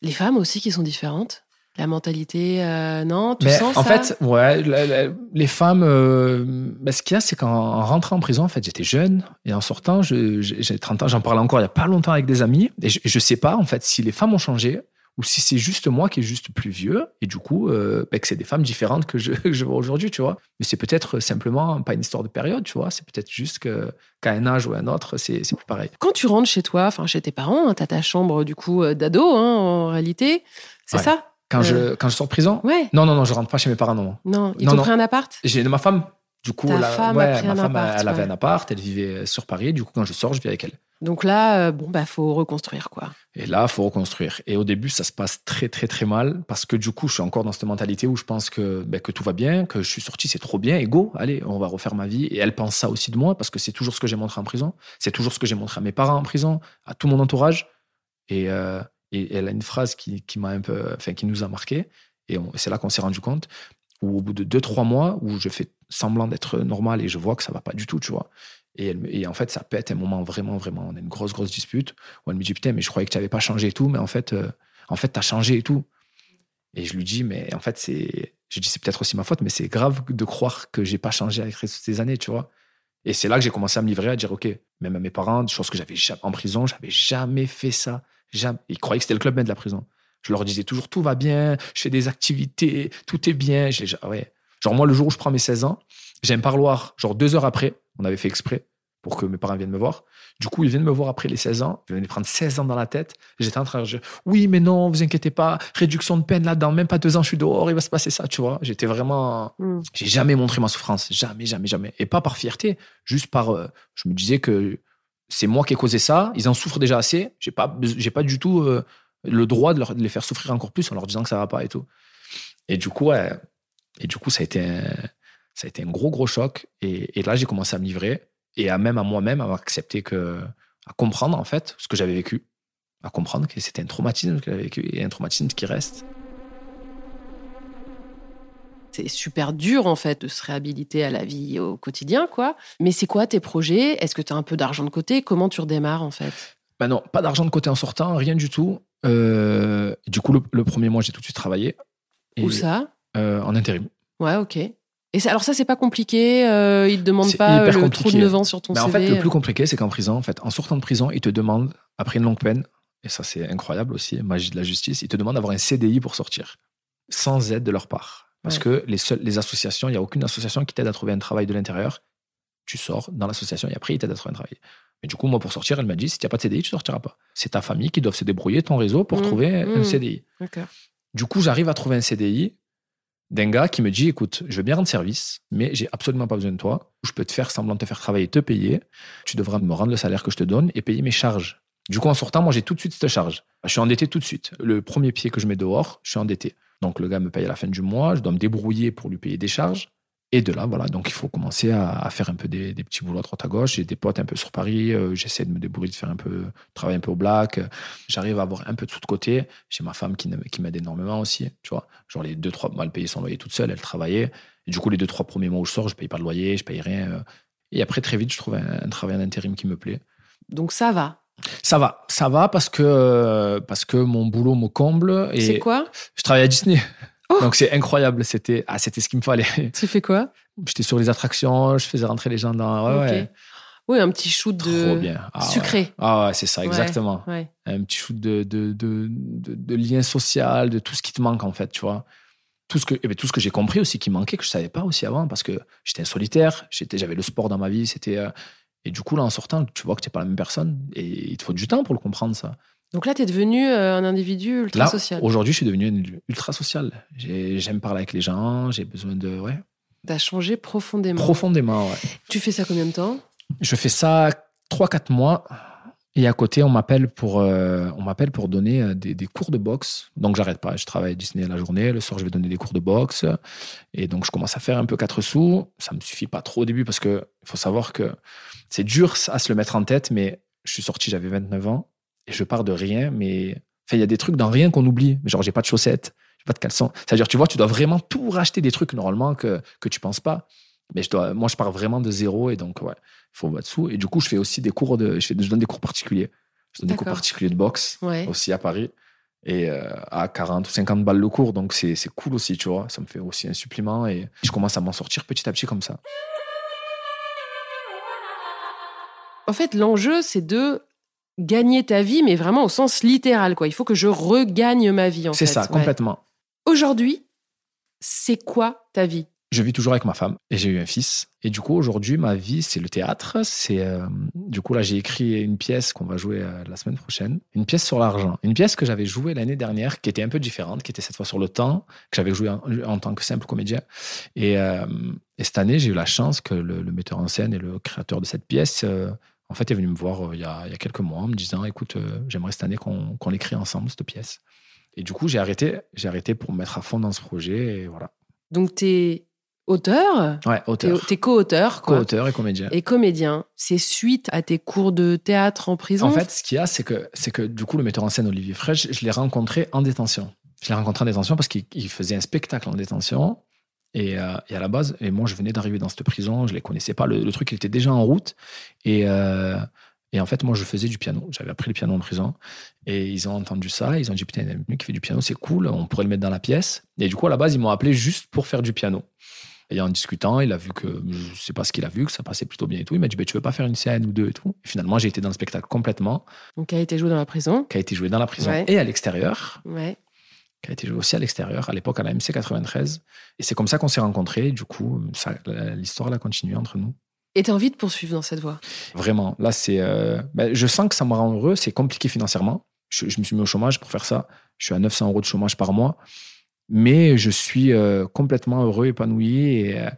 Les femmes aussi qui sont différentes? La mentalité, euh, non? Tu Mais sens en ça? fait, ouais, la- la- les femmes, euh, ben, ce qu'il y a, c'est qu'en en rentrant en prison, en fait, j'étais jeune et en sortant, j'ai j'ai 30 ans, j'en parlais encore il y a pas longtemps avec des amis et je, je sais pas, en fait, si les femmes ont changé ou si c'est juste moi qui est juste plus vieux et du coup, euh, ben, que c'est des femmes différentes que je, que je vois aujourd'hui, tu vois. Mais c'est peut-être simplement pas une histoire de période, tu vois. C'est peut-être juste que qu'à un âge ou à un autre, c'est c'est plus pareil. Quand tu rentres chez toi, enfin chez tes parents, hein, t'as ta chambre du coup euh, d'ado hein, en réalité, c'est Ouais. ça? Quand, Euh. je, quand je sors de prison, Ouais. non, non, non, je rentre pas chez mes parents, non. Non, ils Non, t'ont non. pris un appart? J'ai ma femme. Du coup, la- femme a ouais, ma femme, appart, elle avait un appart, elle vivait sur Paris. Du coup, quand je sors, je vis avec elle. Donc là, euh, bon, bah, faut reconstruire, quoi. Et là, faut reconstruire. Et au début, ça se passe très, très, très mal parce que du coup, je suis encore dans cette mentalité où je pense que, ben, que tout va bien, que je suis sorti, c'est trop bien, et go, allez, on va refaire ma vie. Et elle pense ça aussi de moi parce que c'est toujours ce que j'ai montré en prison. C'est toujours ce que j'ai montré à mes parents en prison, à tout mon entourage. Et, euh, et elle a une phrase qui, qui m'a un peu, enfin, qui nous a marqué. Et c'est là qu'on s'est rendu compte où au bout de deux, trois mois, où je fais semblant d'être normal et je vois que ça va pas du tout, tu vois. Et, en fait, ça pète un moment vraiment, vraiment. On a une grosse, grosse dispute où elle me dit Putain, mais je croyais que tu n'avais pas changé et tout, mais en fait, euh, en fait, tu as changé et tout. Et je lui dis Mais en fait, c'est. Je dis C'est peut-être aussi ma faute, mais c'est grave de croire que j'ai pas changé avec ces années, tu vois. Et c'est là que j'ai commencé à me livrer, à dire Ok, même à mes parents, des choses que j'avais en prison, j'avais jamais fait ça. Jamais. Ils croyaient que c'était le club med de la prison. Je leur disais toujours Tout va bien, je fais des activités, tout est bien. J'ai- ouais. Genre, moi, le jour où je prends mes 16 ans, j'ai un parloir, genre deux heures après, on avait fait exprès pour que mes parents viennent me voir. Du coup, ils viennent me voir après les 16 ans. Ils viennent me prendre 16 ans dans la tête. J'étais en train de dire Oui, mais non, vous inquiétez pas, réduction de peine là-dedans, même pas deux ans, je suis dehors, il va se passer ça, tu vois. J'étais vraiment. Mm. J'ai jamais montré ma souffrance. Jamais, jamais, jamais. Et pas par fierté, juste par. euh, je me disais que c'est moi qui ai causé ça. Ils en souffrent déjà assez. J'ai pas, j'ai pas du tout euh, le droit de, leur- de les faire souffrir encore plus en leur disant que ça va pas et tout. Et du coup, ouais, et du coup, ça a été un, ça a été un gros, gros choc. Et, et là, j'ai commencé à me livrer et à même à moi-même à accepter que, à comprendre en fait ce que j'avais vécu, à comprendre que c'était un traumatisme que j'avais vécu et un traumatisme qui reste. C'est super dur, en fait, de se réhabiliter à la vie au quotidien, quoi. Mais c'est quoi tes projets? Est-ce que tu as un peu d'argent de côté? Comment tu redémarres, en fait? Ben non, pas d'argent de côté en sortant, rien du tout. Euh, du coup, le, le premier mois, j'ai tout de suite travaillé. Et, Où ça? euh, En intérim. Ouais, ok. Et ça- alors ça, c'est pas compliqué euh, Ils te demandent pas le compliqué. trou de 9 ans sur ton Ben, en CV fait, le plus compliqué, c'est qu'en prison, en fait, en sortant de prison, ils te demandent, après une longue peine, et ça c'est incroyable aussi, magie de la justice, ils te demandent d'avoir un CDI pour sortir, sans aide de leur part. Parce Ouais. que les, seules, les associations, il n'y a aucune association qui t'aide à trouver un travail de l'intérieur. Tu sors dans l'association et après, ils t'aident à trouver un travail. Mais du coup, moi, pour sortir, elle m'a dit, si tu n'as pas de CDI, tu sortiras pas. C'est ta famille qui doit se débrouiller, ton réseau, pour Mmh, trouver un mmh. CDI. D'accord. Du coup, j'arrive à trouver un CDI d'un gars qui me dit écoute, je veux bien rendre service, mais j'ai absolument pas besoin de toi. Je peux te faire semblant de te faire travailler, te payer. Tu devras me rendre le salaire que je te donne et payer mes charges. Du coup, en sortant, moi, j'ai tout de suite cette charge. Je suis endetté tout de suite. Le premier pied que je mets dehors, je suis endetté. Donc, le gars me paye à la fin du mois. Je dois me débrouiller pour lui payer des charges. Et de là, voilà. Donc, il faut commencer à, à faire un peu des, des petits boulots à droite à gauche. J'ai des potes un peu sur Paris. euh, J'essaie de me débrouiller, de faire un peu, travailler un peu au black. J'arrive à avoir un peu de sous de côté. J'ai ma femme qui, qui m'aide énormément aussi. Tu vois, genre les deux, trois mois, elle payait son loyer toute seule. Elle travaillait. Et du coup, les deux, trois premiers mois où je sors, je paye pas de loyer, je paye rien. euh. Et après, très vite, je trouve un, un travail en intérim qui me plaît. Donc ça va. Ça va, ça va parce que, euh, parce que mon boulot me comble. C'est quoi? Je travaille à Disney. Donc c'est incroyable. C'était ah, c'était ce qu'il me fallait. Tu fais quoi? J'étais sur les attractions, je faisais rentrer les gens dans. Ouais, ouais. Oui, un petit shoot Trop de bien. Ah, ouais. sucré. Ah ouais, c'est ça, exactement. Un petit shoot de, de, de, de, de lien social, de tout ce qui te manque en fait, tu vois. Tout ce que, eh ben, tout ce que j'ai compris aussi qui manquait, que je savais pas aussi avant, parce que j'étais un solitaire, j'étais, j'avais le sport dans ma vie, c'était. euh, et du coup, là, en sortant, tu vois que tu n'es pas la même personne. Et il te faut du temps pour le comprendre, ça. Donc là, tu es devenu euh, un individu ultra Là, social. aujourd'hui, je suis devenu ultra social. J'ai- J'aime parler avec les gens, j'ai besoin de. Ouais, Tu as changé profondément. profondément, ouais. Tu fais ça combien de temps? Je fais ça 3-4 mois. Et à côté, on m'appelle pour, euh, on m'appelle pour donner euh, des, des cours de boxe. Donc, j'arrête pas. Je travaille à Disney la journée. Le soir, je vais donner des cours de boxe. Et donc, je commence à faire un peu 4 sous. Ça me suffit pas trop au début parce que faut savoir que c'est dur à se le mettre en tête. Mais je suis sorti, j'avais 29 ans. Et je pars de rien. Mais enfin, il y a des trucs dans rien qu'on oublie. Genre, j'ai pas de chaussettes, j'ai pas de caleçons. C'est-à-dire, tu vois, tu dois vraiment tout racheter des trucs normalement que, que tu penses pas. Mais je dois, moi, je pars vraiment de zéro. Et donc, ouais, il faut battre dessous. Et du coup, je fais aussi des cours de. Je, fais, je donne des cours particuliers. Je donne des cours particuliers de boxe Ouais. aussi à Paris. Et euh, à 40 ou 50 balles le cours. Donc, c'est cool aussi, tu vois. Ça me fait aussi un supplément. Et je commence à m'en sortir petit à petit comme ça. En fait, l'enjeu, c'est de gagner ta vie, mais vraiment au sens littéral. Quoi. Il faut que je regagne ma vie. en C'est ça, Ouais. complètement. Aujourd'hui, c'est quoi ta vie? Je vis toujours avec ma femme et j'ai eu un fils. Et du coup, aujourd'hui, ma vie, c'est le théâtre. C'est euh, du coup là, j'ai écrit une pièce qu'on va jouer euh, la semaine prochaine, une pièce sur l'argent, une pièce que j'avais jouée l'année dernière, qui était un peu différente, qui était cette fois sur le temps, que j'avais joué en, en tant que simple comédien. Et, euh, et cette année, j'ai eu la chance que le, le metteur en scène et le créateur de cette pièce, En fait, il est venu me voir euh, il, y a, il y a quelques mois en me disant Écoute, euh, j'aimerais cette année qu'on qu'on l'écrit ensemble, cette pièce. Et du coup, j'ai arrêté, j'ai arrêté pour me mettre à fond dans ce projet. Et voilà. Donc, t'es auteur, Ouais, t'es auteur, t'es co-auteur, quoi. co-auteur et comédien. Et comédien. C'est suite à tes cours de théâtre en prison? En fait, ce qu'il y a, c'est que, c'est que du coup, le metteur en scène Olivier Fraîche, je l'ai rencontré en détention. Je l'ai rencontré en détention parce qu'il il faisait un spectacle en détention. Et, euh, et à la base, et moi, je venais d'arriver dans cette prison, je les connaissais pas. Le, le truc, il était déjà en route. Et, euh, et en fait, moi, je faisais du piano. J'avais appris le piano en prison. Et ils ont entendu ça. Ils ont dit, putain, il y a un mec qui fait du piano, c'est cool, on pourrait le mettre dans la pièce. Et du coup, à la base, ils m'ont appelé juste pour faire du piano. Et en discutant, il a vu que, je sais pas ce qu'il a vu, que ça passait plutôt bien et tout. Il m'a dit, bah, tu veux pas faire une scène ou deux et tout? Et finalement, j'ai été dans le spectacle complètement, Donc, qui a été joué dans la prison. qui a été joué dans la prison Ouais. et à l'extérieur, Ouais. Qui a été joué aussi à l'extérieur, à l'époque à la MC 93. Et c'est comme ça qu'on s'est rencontrés. Et Du coup, l'histoire, a continué entre nous. Et t'as envie de poursuivre dans cette voie? Vraiment. Là, c'est. euh, ben, je sens que ça me rend heureux. C'est compliqué financièrement. Je, je me suis mis au chômage pour faire ça. Je suis à 900 euros de chômage par mois. Mais je suis euh, complètement heureux, épanoui. Et, euh,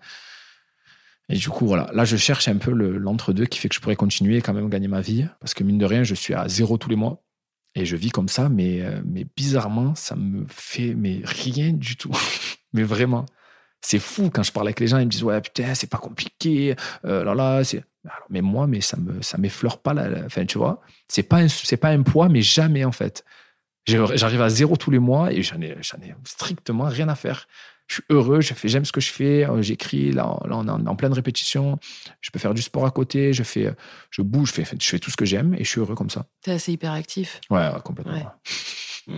et du coup, voilà. Là, je cherche un peu le- l'entre-deux qui fait que je pourrais continuer et quand même gagner ma vie. Parce que mine de rien, je suis à zéro tous les mois. Et je vis comme ça. Mais, euh, mais bizarrement, ça me fait mais rien du tout. mais vraiment. C'est fou quand je parle avec les gens, ils me disent ouais putain c'est pas compliqué, euh, là alors, mais moi, mais ça me, ça m'effleure pas la, enfin, tu vois. C'est pas c'est pas un poids, mais jamais, en fait. J'arrive à zéro tous les mois et j'en ai, ai strictement rien à faire. Je suis heureux, j'aime ce que je fais, euh, j'écris, là, là, on est en, pleine répétition, je peux faire du sport à côté, je fais, je bouge, je fais, je fais tout ce que j'aime et je suis heureux comme ça. T'es assez hyperactif. Ouais, ouais, complètement. Ouais.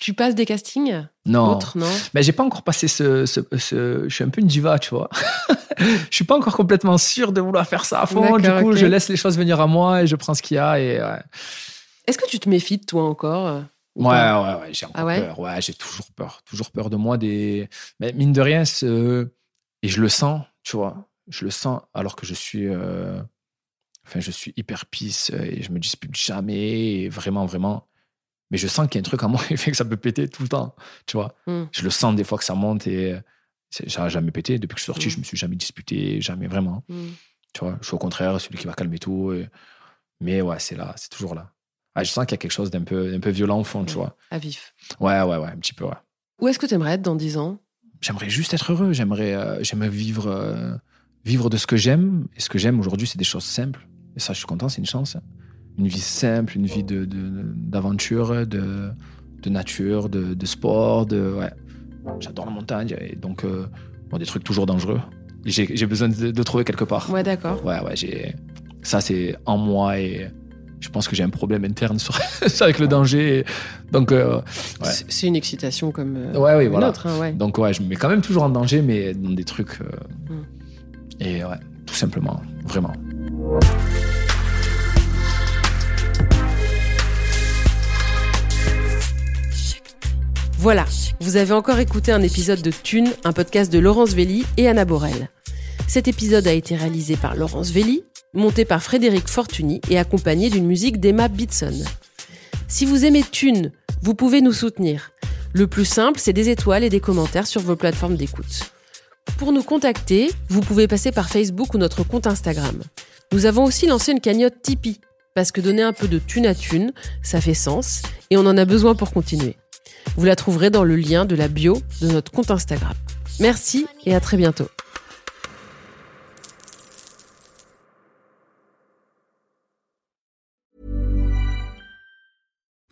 Tu passes des castings Non. Autres, non? Mais j'ai pas encore passé ce, ce, ce- Je suis un peu une diva, tu vois. je suis pas encore complètement sûr de vouloir faire ça à fond. Du coup, je laisse les choses venir à moi et je prends ce qu'il y a. Et ouais. Est-ce que tu te méfies de toi encore? euh, Ouais, ouais, ouais, j'ai encore Ah ouais peur. Ouais, j'ai toujours peur. Toujours peur de moi. Des... Mais mine de rien, et je le sens, tu vois. Je le sens alors que je suis. euh, Enfin, je suis hyper pisse et je me dispute jamais. Et vraiment, vraiment. Mais je sens qu'il y a un truc en moi qui fait que ça peut péter tout le temps, tu vois. Hmm. Je le sens des fois que ça monte et c'est- ça n'a jamais pété. Depuis que je suis sorti, Hmm. je me suis jamais disputé, jamais vraiment. Hmm. Tu vois, je suis au contraire celui qui va calmer tout. et- Mais ouais, c'est là, c'est toujours là. Ah, je sens qu'il y a quelque chose d'un peu, d'un peu violent au fond, tu vois. À vif. Ouais, ouais, ouais, un petit peu, ouais. Où est-ce que tu aimerais être dans 10 ans? J'aimerais juste être heureux. J'aimerais, euh, j'aimerais vivre, euh, vivre de ce que j'aime. Et ce que j'aime aujourd'hui, c'est des choses simples. Et ça, je suis content, c'est une chance. Une vie simple, une vie de, de- d'aventure, de, de nature, de, de sport. De, ouais. J'adore la montagne. Et donc, euh, bon, des trucs toujours dangereux. J'ai besoin de, de trouver quelque part. Ouais, d'accord. Ouais, ouais, j'ai. Ça, c'est en moi et je pense que j'ai un problème interne sur... avec le danger. Donc, euh, Ouais. C'est c'est une excitation comme euh, Ouais, oui, une voilà. autre. hein, ouais. donc, ouais, je me mets quand même toujours en danger, mais dans des trucs. euh, Mm. Et ouais, tout simplement, vraiment. Voilà, vous avez encore écouté un épisode de Thune, un podcast de Laurence Velli et Anna Borel. Cet épisode a été réalisé par Laurence Velli, monté par Frédéric Fortuny et accompagné d'une musique d'Emma Bitson. Si vous aimez Thune, vous pouvez nous soutenir. Le plus simple, c'est des étoiles et des commentaires sur vos plateformes d'écoute. Pour nous contacter, vous pouvez passer par Facebook ou notre compte Instagram. Nous avons aussi lancé une cagnotte Tipeee, parce que donner un peu de thune à thune, ça fait sens, et on en a besoin pour continuer. Vous la trouverez dans le lien de la bio de notre compte Instagram. Merci et à très bientôt.